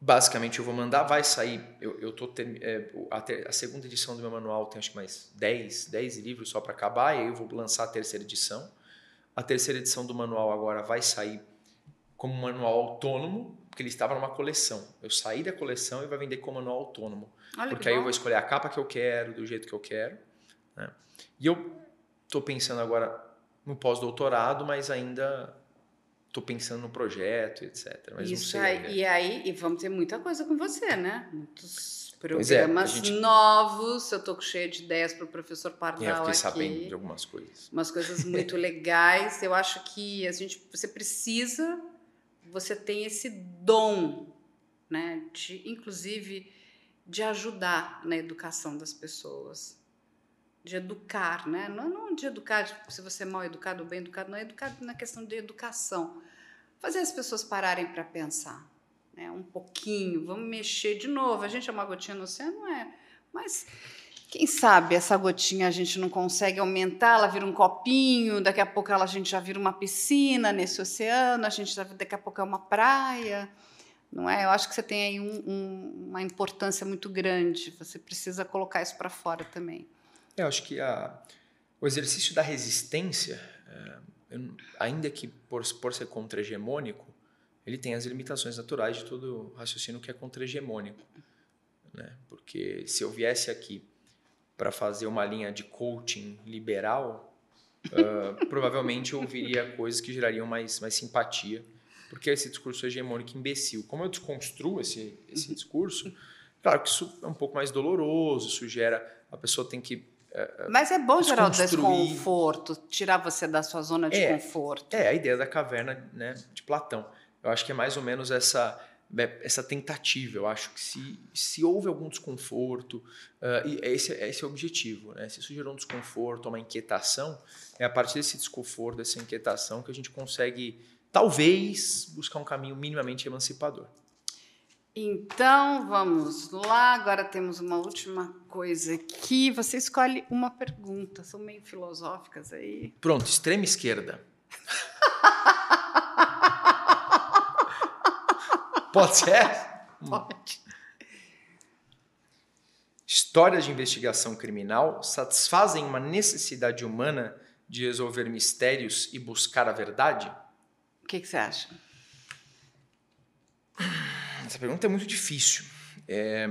Basicamente, eu vou mandar, vai sair. Eu, eu tô ter, é, a, ter, a, segunda edição do meu manual tem acho que mais 10, 10 livros só para acabar, e aí eu vou lançar a terceira edição. A terceira edição do manual agora vai sair como um manual autônomo, porque ele estava numa coleção. Eu saí da coleção e vai vender como manual autônomo. Olha porque aí bom. eu vou escolher a capa que eu quero, do jeito que eu quero. Né? E eu estou pensando agora no pós-doutorado, mas ainda estou pensando no projeto, etc. Mas Isso aí, né? e aí, e vamos ter muita coisa com você, né? Muitos é, programas é, gente... novos. Eu estou cheia de ideias para o professor Pardal é, eu fiquei aqui. sabendo de algumas coisas. Umas coisas muito <laughs> legais. Eu acho que a gente, você precisa, você tem esse dom, né? De, inclusive, de ajudar na educação das pessoas de educar, né? Não, não de educar, tipo, se você é mal educado ou bem educado, não é educar na questão de educação. Fazer as pessoas pararem para pensar, né? Um pouquinho, vamos mexer de novo. A gente é uma gotinha no oceano, não é? Mas quem sabe essa gotinha a gente não consegue aumentar, ela vira um copinho, daqui a pouco ela, a gente já vira uma piscina nesse oceano, a gente já, daqui a pouco é uma praia, não é? Eu acho que você tem aí um, um, uma importância muito grande, você precisa colocar isso para fora também. É, eu acho que a, o exercício da resistência, é, eu, ainda que por, por ser contra-hegemônico, ele tem as limitações naturais de todo raciocínio que é contra-hegemônico. Né? Porque se eu viesse aqui para fazer uma linha de coaching liberal, uh, <laughs> provavelmente eu ouviria coisas que gerariam mais, mais simpatia, porque esse discurso hegemônico imbecil. Como eu desconstruo esse, esse discurso, claro que isso é um pouco mais doloroso, isso gera. A pessoa tem que mas é bom gerar o desconforto, tirar você da sua zona de é, conforto. É, a ideia da caverna né, de Platão. Eu acho que é mais ou menos essa né, essa tentativa. Eu acho que se, se houve algum desconforto, uh, e esse, esse é o objetivo, né? se isso gerou um desconforto, uma inquietação, é a partir desse desconforto, dessa inquietação, que a gente consegue, talvez, buscar um caminho minimamente emancipador. Então, vamos lá. Agora temos uma última coisa aqui. Você escolhe uma pergunta. São meio filosóficas aí. Pronto, extrema esquerda. <laughs> Pode ser? Pode. Histórias de investigação criminal satisfazem uma necessidade humana de resolver mistérios e buscar a verdade? O que, que você acha? Essa pergunta é muito difícil. É,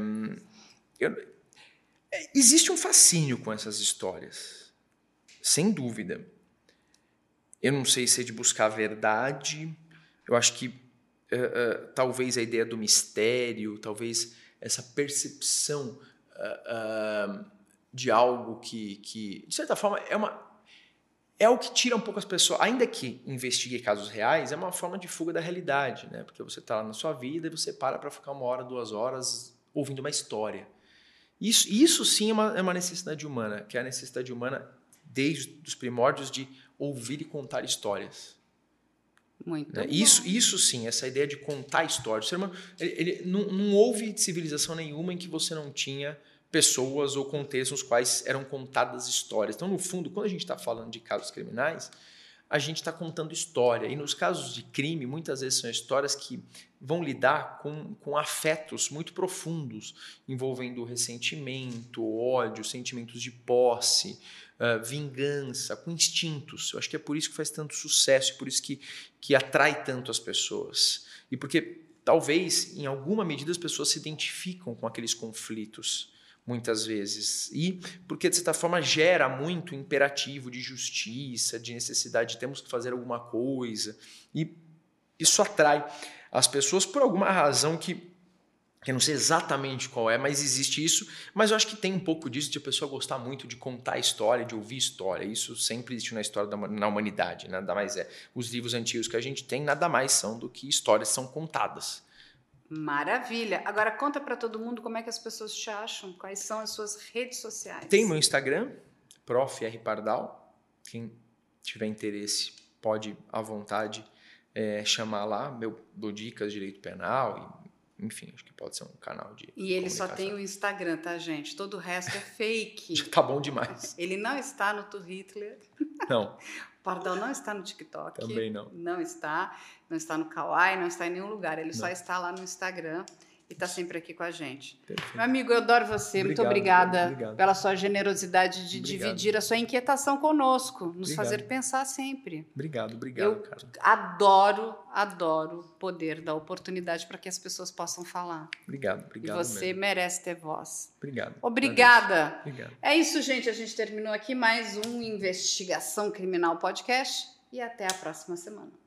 eu, é, existe um fascínio com essas histórias, sem dúvida. Eu não sei se é de buscar a verdade. Eu acho que uh, talvez a ideia do mistério, talvez essa percepção de algo que, que, de certa forma, é uma é o que tira um pouco as pessoas, ainda que investigue casos reais, é uma forma de fuga da realidade, né? Porque você está lá na sua vida e você para para ficar uma hora, duas horas ouvindo uma história. Isso, isso sim é uma, é uma necessidade humana, que é a necessidade humana desde os primórdios de ouvir e contar histórias. Muito né? Isso, isso sim, essa ideia de contar histórias. Ele, ele, não, não houve civilização nenhuma em que você não tinha pessoas ou contextos nos quais eram contadas histórias. Então, no fundo, quando a gente está falando de casos criminais, a gente está contando história. E nos casos de crime, muitas vezes são histórias que vão lidar com, com afetos muito profundos, envolvendo ressentimento, ódio, sentimentos de posse, uh, vingança, com instintos. Eu acho que é por isso que faz tanto sucesso, por isso que, que atrai tanto as pessoas. E porque talvez, em alguma medida, as pessoas se identificam com aqueles conflitos muitas vezes. E porque, de certa forma, gera muito imperativo de justiça, de necessidade de temos que fazer alguma coisa. E isso atrai as pessoas por alguma razão que eu não sei exatamente qual é, mas existe isso. Mas eu acho que tem um pouco disso de a pessoa gostar muito de contar história, de ouvir história. Isso sempre existe na história da na humanidade, nada mais é. Os livros antigos que a gente tem nada mais são do que histórias são contadas. Maravilha. Agora conta para todo mundo como é que as pessoas te acham, quais são as suas redes sociais. Tem meu Instagram, Prof. R. Pardal. Quem tiver interesse pode à vontade é, chamar lá, meu, dou dicas de direito penal e enfim, acho que pode ser um canal de. E ele só tem o Instagram, tá, gente? Todo o resto é <laughs> fake. Já tá bom demais. Ele não está no Twitter. Não. <laughs> Pardal não está no TikTok. Também não. Não está. Não está no Kawaii, não está em nenhum lugar. Ele não. só está lá no Instagram e está sempre aqui com a gente. Perfeito. Meu amigo, eu adoro você. Obrigado, Muito obrigada obrigado. pela sua generosidade de obrigado. dividir a sua inquietação conosco, nos fazer pensar sempre. Obrigado, obrigado, eu cara. Adoro, adoro poder dar oportunidade para que as pessoas possam falar. Obrigado, obrigado. E você mesmo. merece ter voz. Obrigado. Obrigada. Obrigado. É isso, gente. A gente terminou aqui mais um Investigação Criminal Podcast e até a próxima semana.